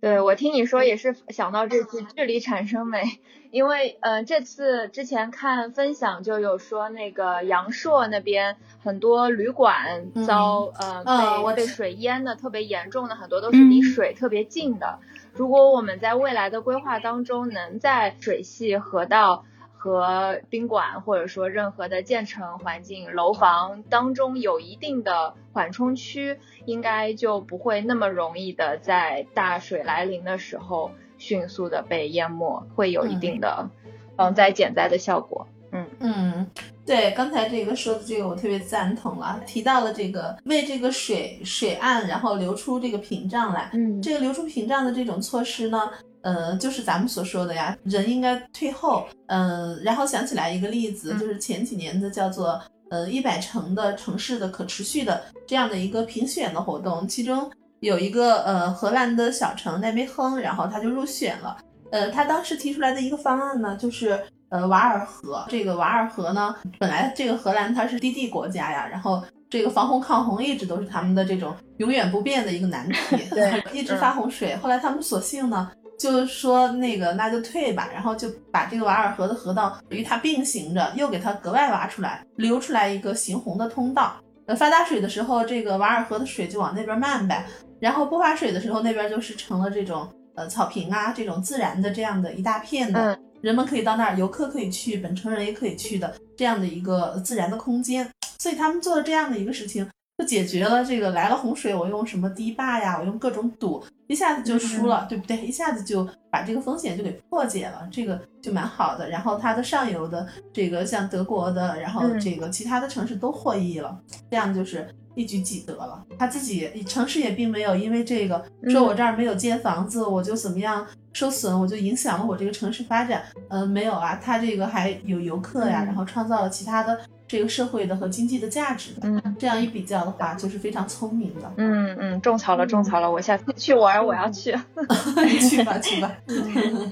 对我听你说也是想到这句距离产生美，因为呃这次之前看分享就有说那个阳朔那边很多旅馆遭呃被被水淹的特别严重的，很多都是离水特别近的。如果我们在未来的规划当中，能在水系、河道和宾馆，或者说任何的建成环境、楼房当中有一定的缓冲区，应该就不会那么容易的在大水来临的时候迅速的被淹没，会有一定的防灾减灾的效果。嗯嗯。嗯。对，刚才这个说的这个我特别赞同了，提到了这个为这个水水岸然后流出这个屏障来，嗯，这个流出屏障的这种措施呢，呃，就是咱们所说的呀，人应该退后，嗯，然后想起来一个例子，就是前几年的叫做呃一百城的城市的可持续的这样的一个评选的活动，其中有一个呃荷兰的小城奈梅亨，然后他就入选了，呃，他当时提出来的一个方案呢，就是。呃，瓦尔河这个瓦尔河呢，本来这个荷兰它是低地国家呀，然后这个防洪抗洪一直都是他们的这种永远不变的一个难题，(laughs) 对，(laughs) 一直发洪水。后来他们索性呢，就是说那个那就退吧，然后就把这个瓦尔河的河道与它并行着，又给它格外挖出来，留出来一个行洪的通道。呃，发大水的时候，这个瓦尔河的水就往那边漫呗，然后不发水的时候，那边就是成了这种呃草坪啊，这种自然的这样的一大片的。人们可以到那儿，游客可以去，本城人也可以去的这样的一个自然的空间，所以他们做了这样的一个事情，就解决了这个来了洪水，我用什么堤坝呀，我用各种堵，一下子就输了，对不对？一下子就把这个风险就给破解了，这个就蛮好的。然后它的上游的这个像德国的，然后这个其他的城市都获益了，这样就是一举几得了。他自己城市也并没有因为这个说我这儿没有建房子，我就怎么样。受损，我就影响了我这个城市发展。嗯，没有啊，它这个还有游客呀，然后创造了其他的这个社会的和经济的价值。嗯，这样一比较的话，就是非常聪明的。嗯嗯，种草了，种草了，我下次去玩，我要去。(laughs) 去吧，去吧。(laughs)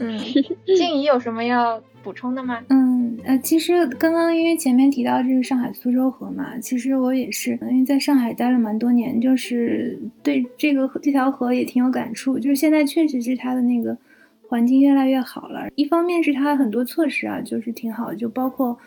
嗯，静怡有什么要补充的吗？嗯呃，其实刚刚因为前面提到这个上海苏州河嘛，其实我也是因为在上海待了蛮多年，就是对这个这条河也挺有感触。就是现在确实是它的那个。环境越来越好了，一方面是它很多措施啊，就是挺好，就包括。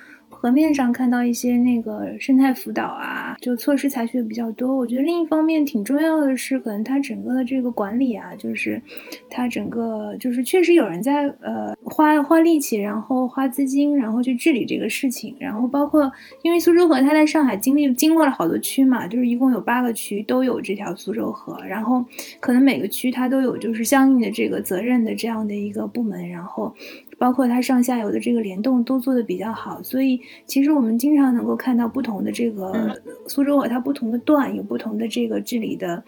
河面上看到一些那个生态辅导啊，就措施采取的比较多。我觉得另一方面挺重要的是，可能它整个的这个管理啊，就是它整个就是确实有人在呃花花力气，然后花资金，然后去治理这个事情。然后包括因为苏州河它在上海经历经过了好多区嘛，就是一共有八个区都有这条苏州河，然后可能每个区它都有就是相应的这个责任的这样的一个部门，然后。包括它上下游的这个联动都做得比较好，所以其实我们经常能够看到不同的这个苏州河，它不同的段有不同的这个治理的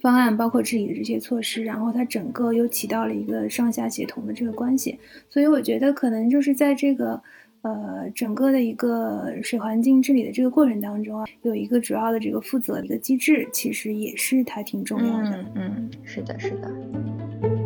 方案，包括治理的这些措施，然后它整个又起到了一个上下协同的这个关系。所以我觉得可能就是在这个呃整个的一个水环境治理的这个过程当中啊，有一个主要的这个负责的一个机制，其实也是它挺重要的。嗯嗯，是的，是的。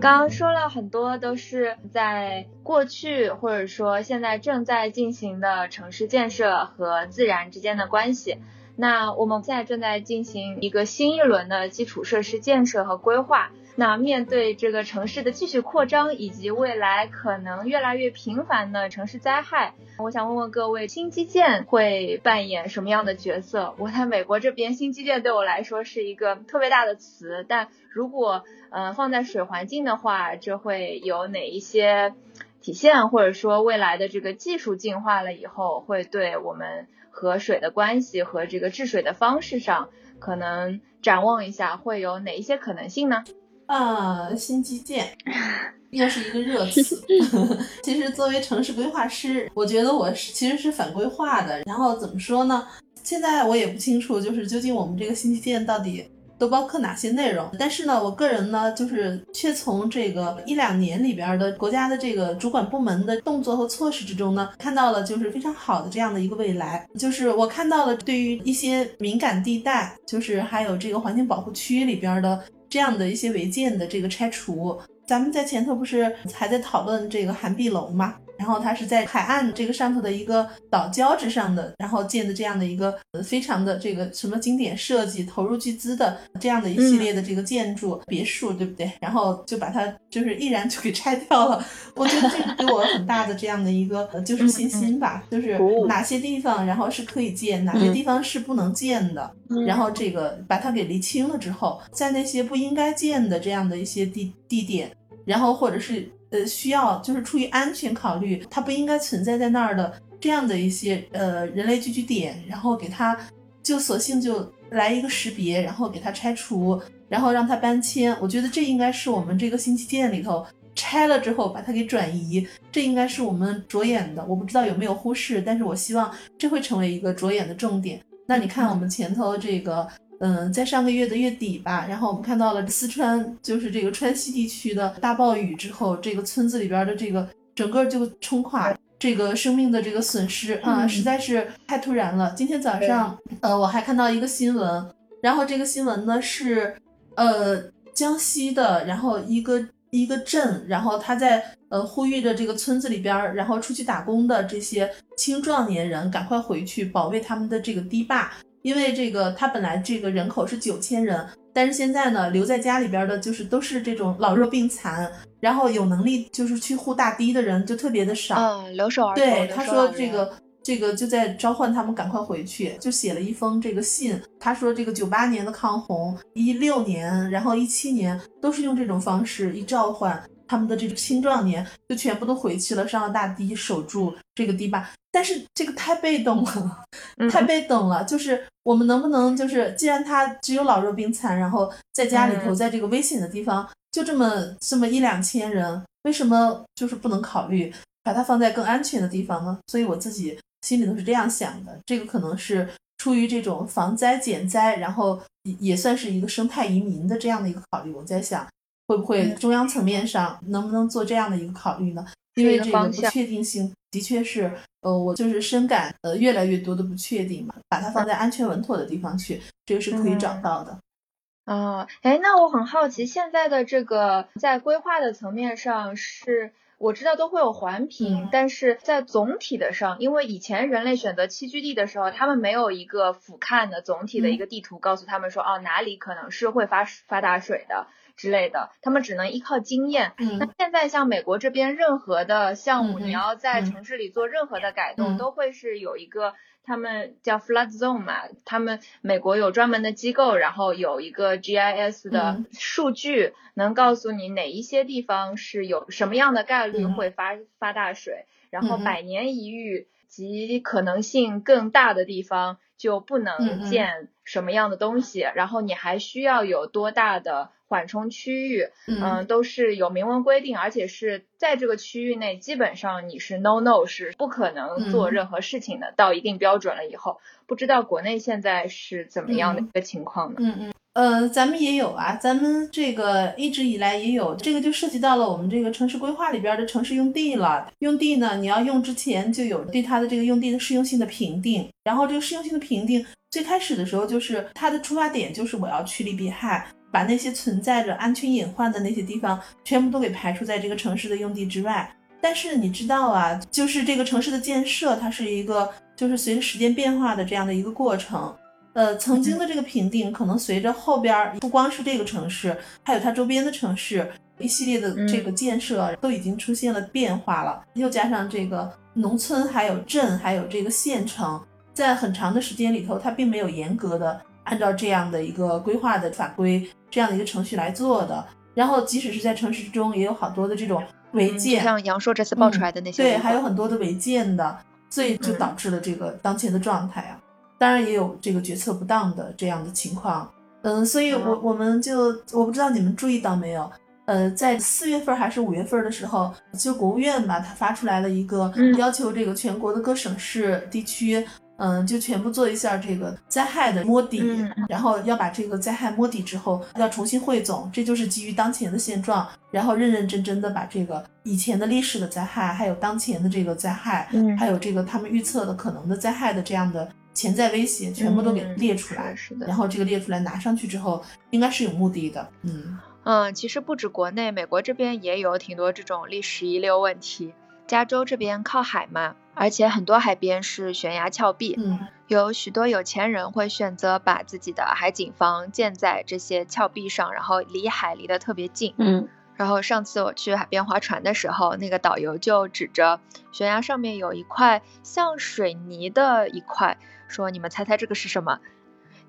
刚刚说了很多都是在过去或者说现在正在进行的城市建设和自然之间的关系。那我们现在正在进行一个新一轮的基础设施建设和规划。那面对这个城市的继续扩张以及未来可能越来越频繁的城市灾害，我想问问各位，新基建会扮演什么样的角色？我在美国这边，新基建对我来说是一个特别大的词，但如果呃放在水环境的话，这会有哪一些体现，或者说未来的这个技术进化了以后，会对我们和水的关系和这个治水的方式上，可能展望一下会有哪一些可能性呢？啊，新基建 (laughs) 又是一个热词。(laughs) 其实作为城市规划师，我觉得我是其实是反规划的。然后怎么说呢？现在我也不清楚，就是究竟我们这个新基建到底都包括哪些内容。但是呢，我个人呢，就是却从这个一两年里边的国家的这个主管部门的动作和措施之中呢，看到了就是非常好的这样的一个未来。就是我看到了对于一些敏感地带，就是还有这个环境保护区里边的。这样的一些违建的这个拆除，咱们在前头不是还在讨论这个韩碧楼吗？然后它是在海岸这个上头的一个岛礁之上的，然后建的这样的一个呃非常的这个什么经典设计，投入巨资的这样的一系列的这个建筑别墅，对不对？然后就把它就是毅然就给拆掉了。我觉得这个给我很大的这样的一个就是信心吧，就是哪些地方然后是可以建，哪些地方是不能建的，然后这个把它给理清了之后，在那些不应该建的这样的一些地地点，然后或者是。呃，需要就是出于安全考虑，它不应该存在在那儿的这样的一些呃人类聚居点，然后给它就索性就来一个识别，然后给它拆除，然后让它搬迁。我觉得这应该是我们这个新基建里头拆了之后把它给转移，这应该是我们着眼的。我不知道有没有忽视，但是我希望这会成为一个着眼的重点。那你看我们前头这个。嗯，在上个月的月底吧，然后我们看到了四川，就是这个川西地区的大暴雨之后，这个村子里边的这个整个就冲垮，这个生命的这个损失啊，实在是太突然了。今天早上，呃，我还看到一个新闻，然后这个新闻呢是，呃，江西的，然后一个一个镇，然后他在呃呼吁着这个村子里边，然后出去打工的这些青壮年人赶快回去保卫他们的这个堤坝。因为这个，他本来这个人口是九千人，但是现在呢，留在家里边的，就是都是这种老弱病残，然后有能力就是去护大堤的人就特别的少。嗯，留守儿童。对，他说这个这个就在召唤他们赶快回去，就写了一封这个信。他说这个九八年的抗洪，一六年，然后一七年都是用这种方式一召唤。他们的这个青壮年就全部都回去了，上了大堤守住这个堤坝。但是这个太被动了，太被动了。就是我们能不能，就是既然他只有老弱病残，然后在家里头，在这个危险的地方，就这么这么一两千人，为什么就是不能考虑把它放在更安全的地方呢？所以我自己心里头是这样想的。这个可能是出于这种防灾减灾，然后也也算是一个生态移民的这样的一个考虑。我在想。会不会中央层面上能不能做这样的一个考虑呢？因为这个不确定性的确是，呃，我就是深感呃越来越多的不确定嘛，把它放在安全稳妥的地方去，这个是可以找到的。啊，哎，那我很好奇，现在的这个在规划的层面上是，我知道都会有环评，但是在总体的上，因为以前人类选择栖居地的时候，他们没有一个俯瞰的总体的一个地图，告诉他们说，哦，哪里可能是会发发大水的。之类的，他们只能依靠经验。那现在像美国这边，任何的项目，你要在城市里做任何的改动，都会是有一个他们叫 flood zone 嘛，他们美国有专门的机构，然后有一个 GIS 的数据，能告诉你哪一些地方是有什么样的概率会发发大水，然后百年一遇及可能性更大的地方就不能建什么样的东西，然后你还需要有多大的。缓冲区域，嗯嗯，都是有明文规定，而且是在这个区域内，基本上你是 no no 是不可能做嗯任何事情的。到一定标准了以后，不知道国内现在是怎么样的一个情况呢？嗯嗯。呃，咱们也有啊，咱们这个一直以来也有，这个就涉及到了我们这个城市规划里边的城市用地了。用地呢，你要用之前就有对它的这个用地的适用性的评定，然后这个适用性的评定最开始的时候就是它的出发点就是我要趋利避害，把那些存在着安全隐患的那些地方全部都给排除在这个城市的用地之外。但是你知道啊，就是这个城市的建设，它是一个就是随着时间变化的这样的一个过程。呃，曾经的这个评定，可能随着后边儿不光是这个城市，还有它周边的城市一系列的这个建设都已经出现了变化了。又加上这个农村、还有镇、还有这个县城，在很长的时间里头，它并没有严格的按照这样的一个规划的法规这样的一个程序来做的。然后，即使是在城市中，也有好多的这种违建，像杨硕这次爆出来的那些违对，还有很多的违建的，所以就嗯导致了这个当前的状态啊。当然也有这个决策不当的这样的情况，嗯，所以我嗯我们就我不知道你们注意到没有，呃，在四月份还是五月份的时候，就国务院吧，它发出来了一个嗯要求这个全国的各省市地区。嗯，就全部做一下这个灾害的摸底，嗯然后要把这个灾害摸底之后，要重新汇总，这就是基于当前的现状，然后认认真真的把这个以前的历史的灾害，还有当前的这个灾害，嗯还有这个他们预测的可能的灾害的这样的潜在威胁，全部都给嗯列出来。是是的然后这个列出来拿上去之后，应该是有目的的。嗯嗯，其实不止国内，美国这边也有挺多这种历史遗留问题。加州这边靠海嘛，而且很多海边是悬崖峭壁，嗯有许多有钱人会选择把自己的海景房建在这些峭壁上，然后离海离得特别近。嗯然后上次我去海边划船的时候，那个导游就指着悬崖上面有一块像水泥的一块，说：“你们猜猜这个是什么？”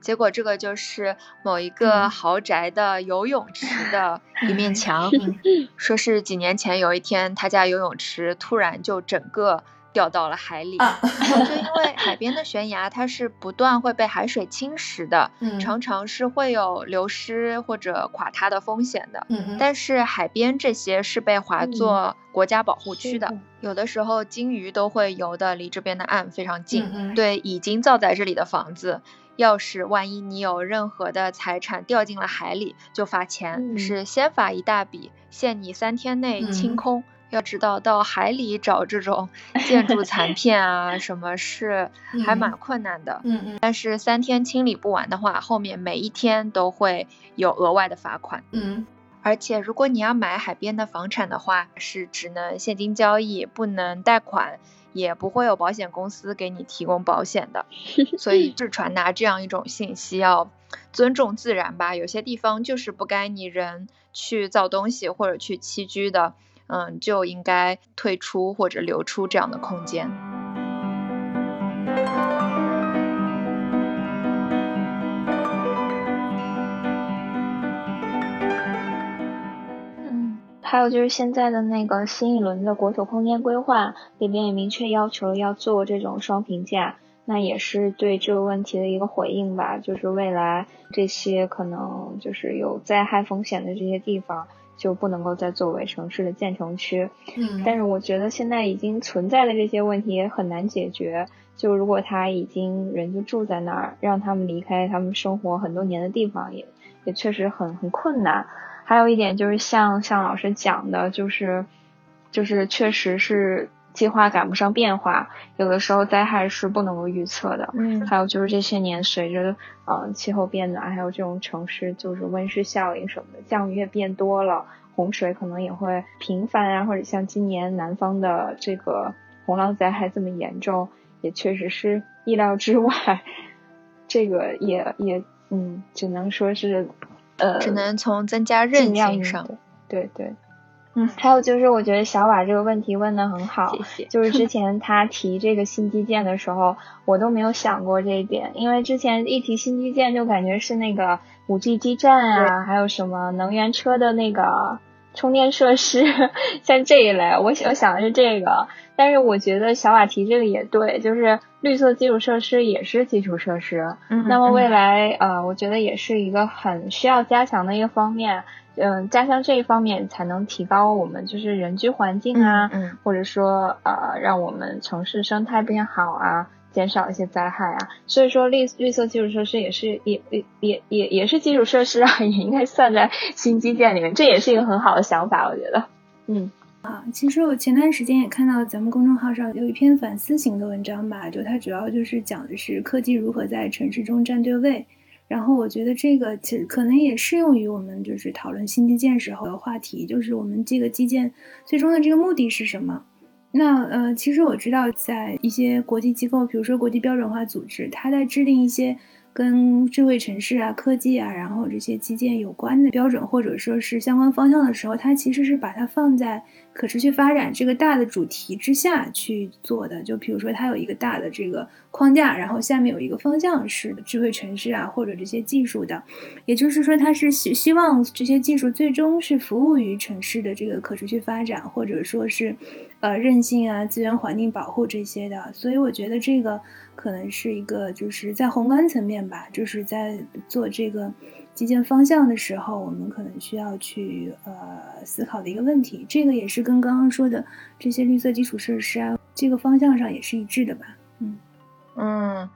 结果这个就是某一个嗯豪宅的游泳池的一面墙，(laughs) 嗯说是几年前有一天他家游泳池突然就整个掉到了海里，啊，就因为海边的悬崖它是不断会被海水侵蚀的，嗯常常是会有流失或者垮塌的风险的。嗯嗯，但是海边这些是被划作国家保护区的，有的时候鲸鱼都会游的离这边的岸非常近。嗯嗯对已经造在这里的房子，要是万一你有任何的财产掉进了海里，就罚钱，嗯是先罚一大笔，限你三天内清嗯空。要知道，到海里找这种 (laughs) 建筑残片啊，什么是还蛮困难的。嗯嗯但是三天清理不完的话，后面每一天都会有额外的罚款。嗯而且，如果你要买海边的房产的话，是只能现金交易，不能贷款，也不会有保险公司给你提供保险的。(laughs) 所以，是传达这样一种信息，要尊重自然吧。有些地方就是不该你人去造东西或者去栖居的，嗯，就应该退出或者留出这样的空间。还有就是现在的那个新一轮的国土空间规划里边也明确要求要做这种双评价，那也是对这个问题的一个回应吧。就是未来这些可能就是有灾害风险的这些地方，就不能够再作为城市的建成区。嗯，但是我觉得现在已经存在的这些问题也很难解决。就如果他已经人就住在那儿，让他们离开他们生活很多年的地方也，也确实很很困难。还有一点就是像像老师讲的，就是就是确实是计划赶不上变化，有的时候灾害是不能够预测的。嗯还有就是这些年随着呃气候变暖，还有这种城市就是温室效应什么的，降雨也变多了，洪水可能也会频繁啊，或者像今年南方的这个洪涝灾害这么严重，也确实是意料之外。(laughs) 这个也也嗯，只能说是呃，只能从增加尽韧性上。对对对，嗯，还有就是我觉得小瓦这个问题问的很好，谢谢。就是之 (laughs) 前他提这个新基建的时候，我都没有想过这一点，因为之前一提新基建就感觉是那个五 G 基站啊，还有什么能源车的那个充电设施，(laughs) 像这一类，我我想的是这个。但是我觉得小瓦提这个也对，就是绿色基础设施也是基础设施。嗯，那么未来呃，我觉得也是一个很需要加强的一个方面。嗯，加强这一方面才能提高我们就是人居环境啊，嗯，或者说呃，让我们城市生态变好啊，减少一些灾害啊。所以说绿绿色基础设施也是也也也也也是基础设施啊，(laughs) 也应该算在新基建里面。这也是一个很好的想法，我觉得。嗯。啊，其实我前段时间也看到咱们公众号上有一篇反思型的文章吧，就它主要就是讲的是科技如何在城市中站对位。然后我觉得这个其实可能也适用于我们就是讨论新基建时候的话题，就是我们这个基建最终的这个目的是什么？那呃，其实我知道在一些国际机构，比如说国际标准化组织，它在制定一些。跟智慧城市啊、科技啊，然后这些基建有关的标准，或者说是相关方向的时候，它其实是把它放在可持续发展这个大的主题之下去做的。就比如说，它有一个大的这个框架，然后下面有一个方向是智慧城市啊，或者这些技术的。也就是说，它是希希望这些技术最终是服务于城市的这个可持续发展，或者说是呃韧性啊、资源环境保护这些的。所以，我觉得这个。可能是一个，就是在宏观层面吧，就是在做这个基建方向的时候，我们可能需要去呃思考的一个问题。这个也是跟刚刚说的这些绿色基础设施啊，这个方向上也是一致的吧？嗯嗯。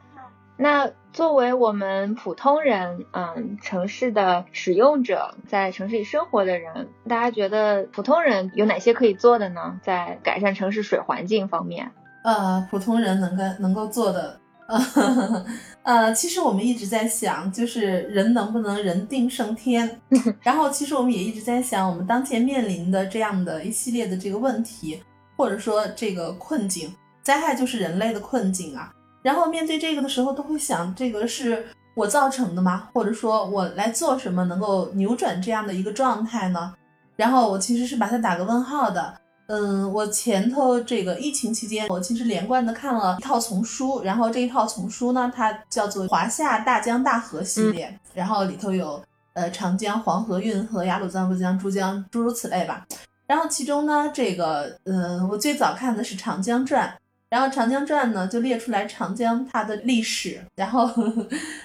那作为我们普通人，嗯，城市的使用者，在城市里生活的人，大家觉得普通人有哪些可以做的呢？在改善城市水环境方面？呃，普通人能够能够做的，(laughs) 呃，其实我们一直在想，就是人能不能人定胜天。(laughs) 然后，其实我们也一直在想，我们当前面临的这样的一系列的这个问题，或者说这个困境，灾害就是人类的困境啊。然后面对这个的时候，都会想，这个是我造成的吗？或者说我来做什么能够扭转这样的一个状态呢？然后我其实是把它打个问号的。嗯，我前头这个疫情期间，我其实连贯的看了一套丛书，然后这一套丛书呢，它叫做《华夏大江大河》系列，然后里头有呃长江、黄河、运河、雅鲁藏布江、珠江，诸如此类吧。然后其中呢，这个呃，我最早看的是《长江传》，然后《长江传》呢就列出来长江它的历史，然后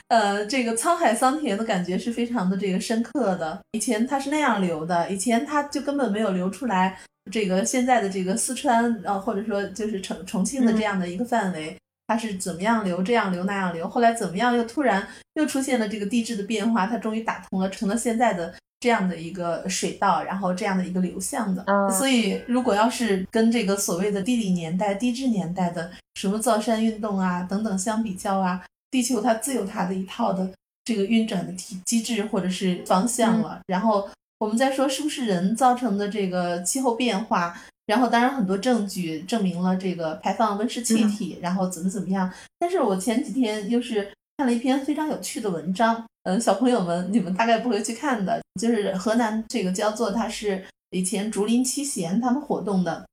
呃，这个沧海桑田的感觉是非常的这个深刻的。以前它是那样流的，以前它就根本没有流出来。这个现在的这个四川，呃，或者说就是重重庆的这样的一个范围，它是怎么样流，这样流那样流，后来怎么样又突然又出现了这个地质的变化，它终于打通了，成了现在的这样的一个水道，然后这样的一个流向的。所以如果要是跟这个所谓的地理年代、地质年代的什么造山运动啊等等相比较啊，地球它自有它的一套的这个运转的体机制或者是方向了，然后。我们再说是不是人造成的这个气候变化，然后当然很多证据证明了这个排放温室气体，然后怎么怎么样。但是我前几天又是看了一篇非常有趣的文章，嗯，小朋友们你们大概不会去看的，就是河南这个焦作，它是以前竹林七贤他们活动的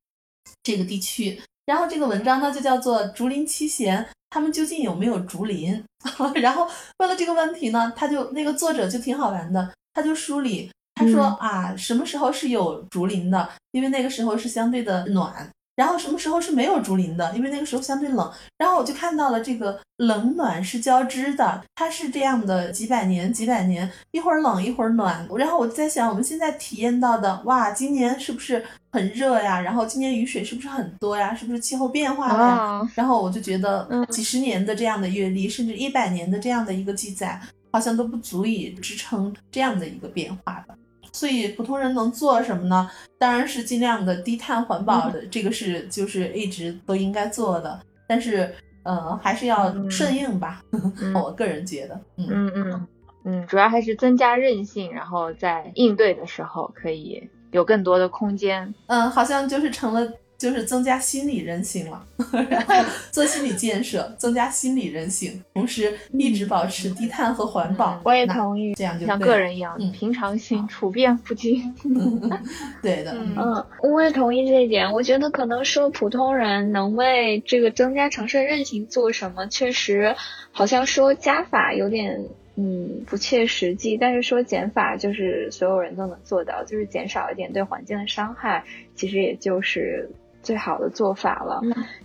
这个地区，然后这个文章呢就叫做竹林七贤他们究竟有没有竹林？(laughs) 然后问了这个问题呢，他就那个作者就挺好玩的，他就梳理。他说啊，什么时候是有竹林的？因为那个时候是相对的暖。然后什么时候是没有竹林的？因为那个时候相对冷。然后我就看到了这个冷暖是交织的，它是这样的几百年、几百年，一会儿冷一会儿暖。然后我在想，我们现在体验到的，哇，今年是不是很热呀？然后今年雨水是不是很多呀？是不是气候变化了呀？然后我就觉得，几十年的这样的阅历，甚至一百年的这样的一个记载，好像都不足以支撑这样的一个变化的。所以普通人能做什么呢？当然是尽量的低碳环保的，这个是就是一直都应该做的。但是，呃，还是要顺应吧。(laughs) 我个人觉得，嗯嗯嗯，主要还是增加韧性，然后在应对的时候可以有更多的空间。嗯，好像就是成了。就是增加心理韧性了，(laughs) 然后做心理建设，增加心理韧性，同时一直保持低碳和环保。我也同意，这样就像个人一样，平常心，处变不惊。(laughs) 对的，嗯，我也同意这一点。我觉得可能说普通人能为这个增加城市韧性做什么，确实好像说加法有点。嗯不切实际。但是说减法就是所有人都能做到，就是减少一点对环境的伤害，其实也就是最好的做法了。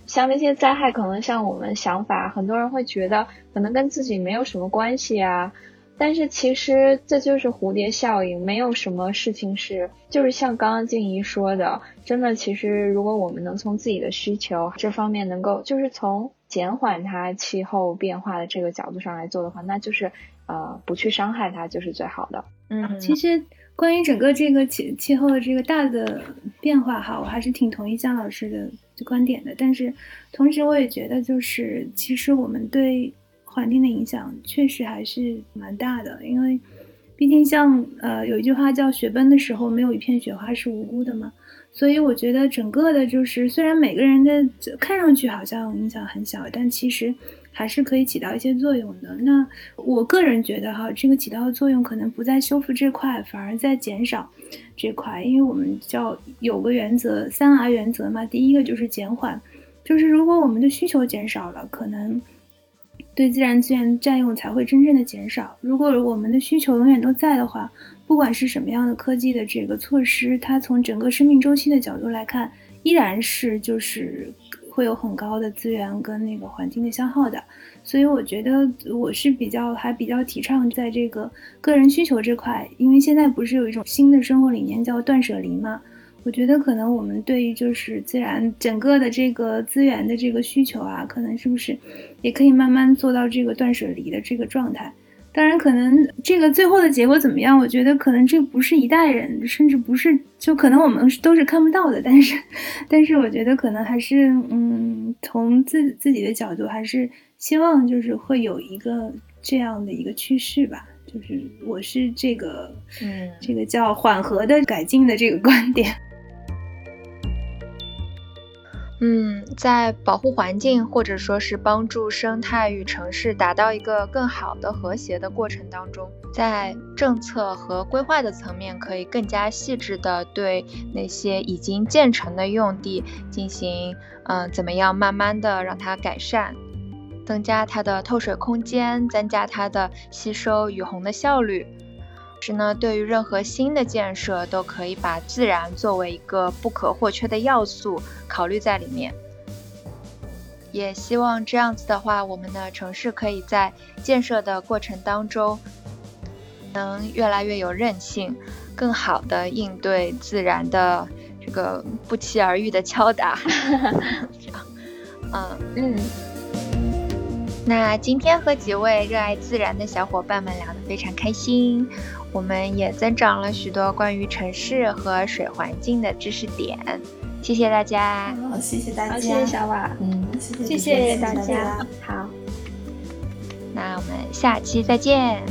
像那些灾害，可能像我们想法，很多人会觉得可能跟自己没有什么关系啊。但是其实这就是蝴蝶效应，没有什么事情是就是像刚刚静怡说的，真的，其实如果我们能从自己的需求这方面能够，就是从减缓它气候变化的这个角度上来做的话，那就是呃不去伤害它就是最好的。嗯，其实关于整个这个气气候的这个大的变化哈，我还是挺同意姜老师的观点的。但是同时我也觉得，就是其实我们对。环境的影响确实还是蛮大的，因为毕竟像呃有一句话叫“雪崩的时候没有一片雪花是无辜的”嘛，所以我觉得整个的就是虽然每个人的看上去好像影响很小，但其实还是可以起到一些作用的。那我个人觉得哈，这个起到的作用可能不在修复这块，反而在减少这块，因为我们叫有个原则三 R 原则嘛，第一个就是减缓，就是如果我们的需求减少了，可能。对自然资源占用才会真正的减少。如果我们的需求永远都在的话，不管是什么样的科技的这个措施，它从整个生命周期的角度来看，依然是就是会有很高的资源跟那个环境的消耗的。所以我觉得我是比较还比较提倡在这个个人需求这块，因为现在不是有一种新的生活理念叫断舍离吗？我觉得可能我们对于就是自然整个的这个资源的这个需求啊，可能是不是也可以慢慢做到这个断舍离的这个状态？当然，可能这个最后的结果怎么样？我觉得可能这不是一代人，甚至不是就可能我们都是看不到的。但是，但是我觉得可能还是嗯，从自自己的角度，还是希望就是会有一个这样的一个趋势吧。就是我是这个嗯，这个叫缓和的改进的这个观点。嗯，在保护环境或者说是帮助生态与城市达到一个更好的和谐的过程当中，在政策和规划的层面，可以更加细致的对那些已经建成的用地进行，嗯，怎么样慢慢的让它改善，增加它的透水空间，增加它的吸收雨洪的效率。是呢，对于任何新的建设，都可以把自然作为一个不可或缺的要素考虑在里面。也希望这样子的话，我们的城市可以在建设的过程当中，能越来越有韧性，更好的应对自然的这个不期而遇的敲打。(laughs) 嗯嗯。那今天和几位热爱自然的小伙伴们聊得非常开心。我们也增长了许多关于城市和水环境的知识点，谢谢大家。好，谢谢大家。谢谢小瓦。嗯，谢谢大家。好，那我们下期再见。